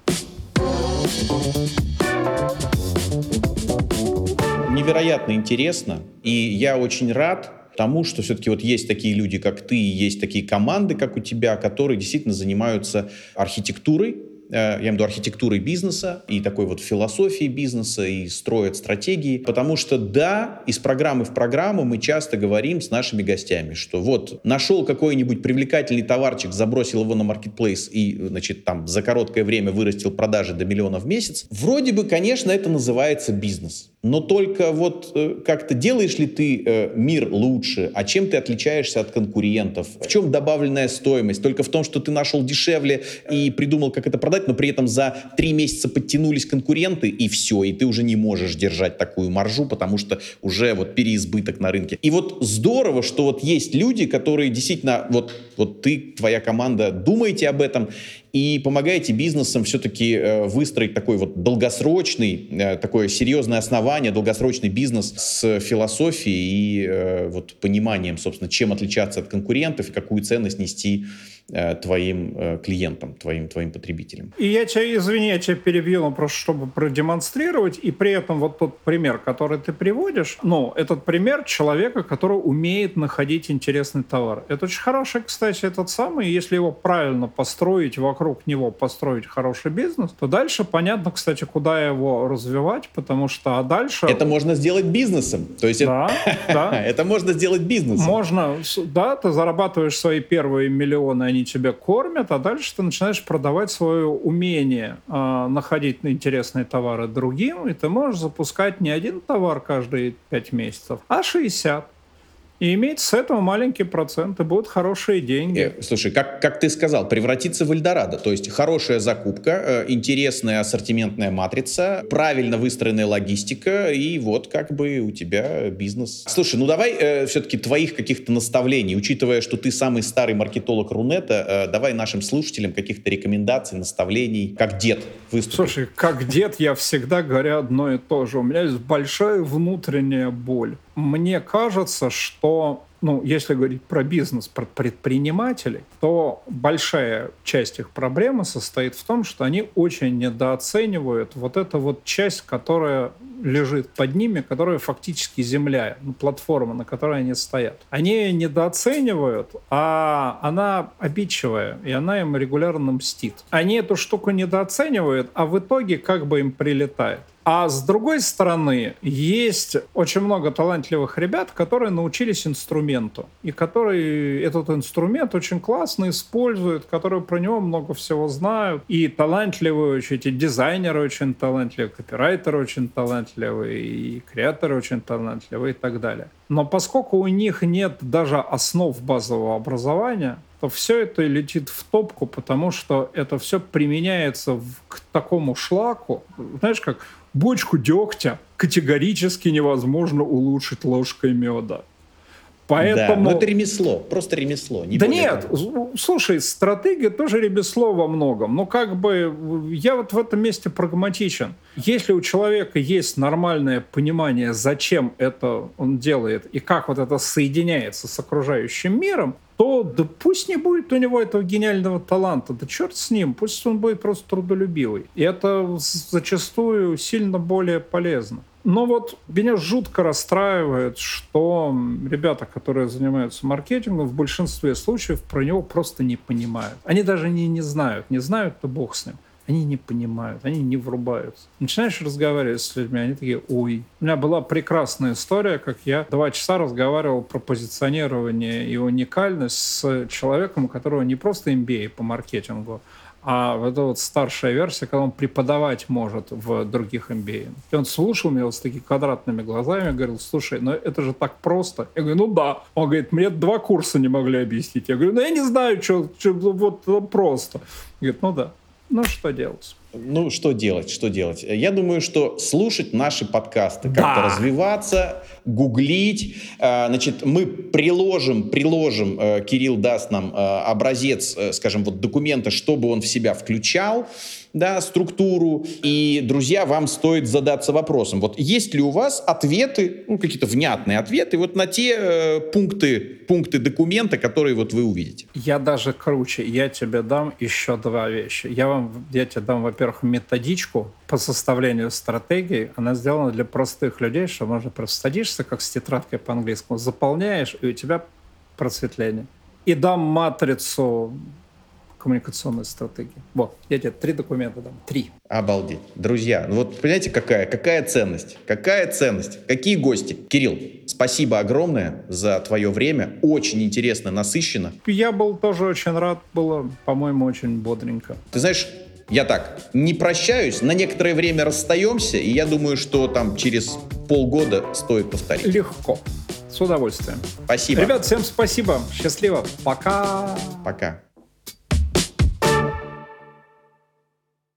A: Невероятно интересно, и я очень рад, тому, что все-таки вот есть такие люди, как ты, есть такие команды, как у тебя, которые действительно занимаются архитектурой, э, я имею в виду архитектурой бизнеса и такой вот философией бизнеса и строят стратегии. Потому что да, из программы в программу мы часто говорим с нашими гостями, что вот нашел какой-нибудь привлекательный товарчик, забросил его на маркетплейс и, значит, там за короткое время вырастил продажи до миллиона в месяц. Вроде бы, конечно, это называется бизнес. Но только вот э, как-то делаешь ли ты э, мир лучше, а чем ты отличаешься от конкурентов? В чем добавленная стоимость? Только в том, что ты нашел дешевле и придумал, как это продать, но при этом за три месяца подтянулись конкуренты, и все, и ты уже не можешь держать такую маржу, потому что уже вот переизбыток на рынке. И вот здорово, что вот есть люди, которые действительно, вот, вот ты, твоя команда, думаете об этом, и помогаете бизнесам все-таки э, выстроить такой вот долгосрочный, э, такое серьезное основание, долгосрочный бизнес с философией и э, вот пониманием, собственно, чем отличаться от конкурентов и какую ценность нести твоим э, клиентам, твоим, твоим потребителям.
B: И я тебя, извини, я тебя перебью, но просто чтобы продемонстрировать, и при этом вот тот пример, который ты приводишь, ну, этот пример человека, который умеет находить интересный товар. Это очень хороший, кстати, этот самый, если его правильно построить, вокруг него построить хороший бизнес, то дальше понятно, кстати, куда его развивать, потому что а дальше...
A: Это можно сделать бизнесом. То есть да, это... да. это можно сделать бизнесом.
B: Можно, да, ты зарабатываешь свои первые миллионы, они тебя кормят, а дальше ты начинаешь продавать свое умение э, находить интересные товары другим, и ты можешь запускать не один товар каждые 5 месяцев, а 60. И иметь с этого маленький процент, и будут хорошие деньги.
A: Э, слушай, как, как ты сказал, превратиться в Эльдорадо. То есть хорошая закупка, э, интересная ассортиментная матрица, правильно выстроенная логистика, и вот как бы у тебя бизнес. Слушай, ну давай э, все-таки твоих каких-то наставлений, учитывая, что ты самый старый маркетолог Рунета, э, давай нашим слушателям каких-то рекомендаций, наставлений, как дед выступить.
B: Слушай, как дед я всегда говорю одно и то же. У меня есть большая внутренняя боль мне кажется, что ну, если говорить про бизнес, про предпринимателей, то большая часть их проблемы состоит в том, что они очень недооценивают вот эту вот часть, которая лежит под ними, которая фактически земля, ну, платформа, на которой они стоят. Они ее недооценивают, а она обидчивая, и она им регулярно мстит. Они эту штуку недооценивают, а в итоге как бы им прилетает. А с другой стороны, есть очень много талантливых ребят, которые научились инструменту, и которые этот инструмент очень классно используют, которые про него много всего знают. И талантливые очень, эти дизайнеры очень талантливые, копирайтеры очень талантливые, и креаторы очень талантливые и так далее. Но поскольку у них нет даже основ базового образования, то все это летит в топку, потому что это все применяется в, к такому шлаку. Знаешь, как бочку дегтя категорически невозможно улучшить ложкой меда.
A: Поэтому... Да, но это ремесло, просто ремесло.
B: Не да нет, того. слушай, стратегия тоже ремесло во многом. Но как бы я вот в этом месте прагматичен. Если у человека есть нормальное понимание, зачем это он делает и как вот это соединяется с окружающим миром, то да пусть не будет у него этого гениального таланта, да черт с ним, пусть он будет просто трудолюбивый. И это зачастую сильно более полезно. Но вот меня жутко расстраивает, что ребята, которые занимаются маркетингом, в большинстве случаев про него просто не понимают. Они даже не, не знают. Не знают, то бог с ним они не понимают, они не врубаются. Начинаешь разговаривать с людьми, они такие, ой. У меня была прекрасная история, как я два часа разговаривал про позиционирование и уникальность с человеком, у которого не просто MBA по маркетингу, а вот эта вот старшая версия, когда он преподавать может в других MBA. И он слушал меня вот с такими квадратными глазами, говорил, слушай, ну это же так просто. Я говорю, ну да. Он говорит, мне два курса не могли объяснить. Я говорю, ну я не знаю, что, что вот просто. Говорит, ну да. Ну, что делать?
A: Ну, что делать, что делать? Я думаю, что слушать наши подкасты, как-то развиваться, гуглить. Э, значит, мы приложим, приложим, э, Кирилл даст нам э, образец, скажем, вот документа, чтобы он в себя включал да, структуру. И, друзья, вам стоит задаться вопросом, вот есть ли у вас ответы, ну, какие-то внятные ответы вот на те э, пункты, пункты документа, которые вот вы увидите?
B: Я даже круче, я тебе дам еще два вещи. Я, вам, я тебе дам, во-первых, методичку по составлению стратегии. Она сделана для простых людей, что можно просто садишься, как с тетрадкой по-английскому, заполняешь, и у тебя просветление. И дам матрицу коммуникационной стратегии. Вот, я тебе три документа дам. Три.
A: Обалдеть. Друзья, ну вот понимаете, какая, какая ценность? Какая ценность? Какие гости? Кирилл, спасибо огромное за твое время. Очень интересно, насыщенно.
B: Я был тоже очень рад. Было, по-моему, очень бодренько.
A: Ты знаешь, Я так, не прощаюсь, на некоторое время расстаемся, и я думаю, что там через полгода стоит повторить.
B: Легко. С удовольствием.
A: Спасибо.
B: Ребят, всем спасибо. Счастливо. Пока.
A: Пока.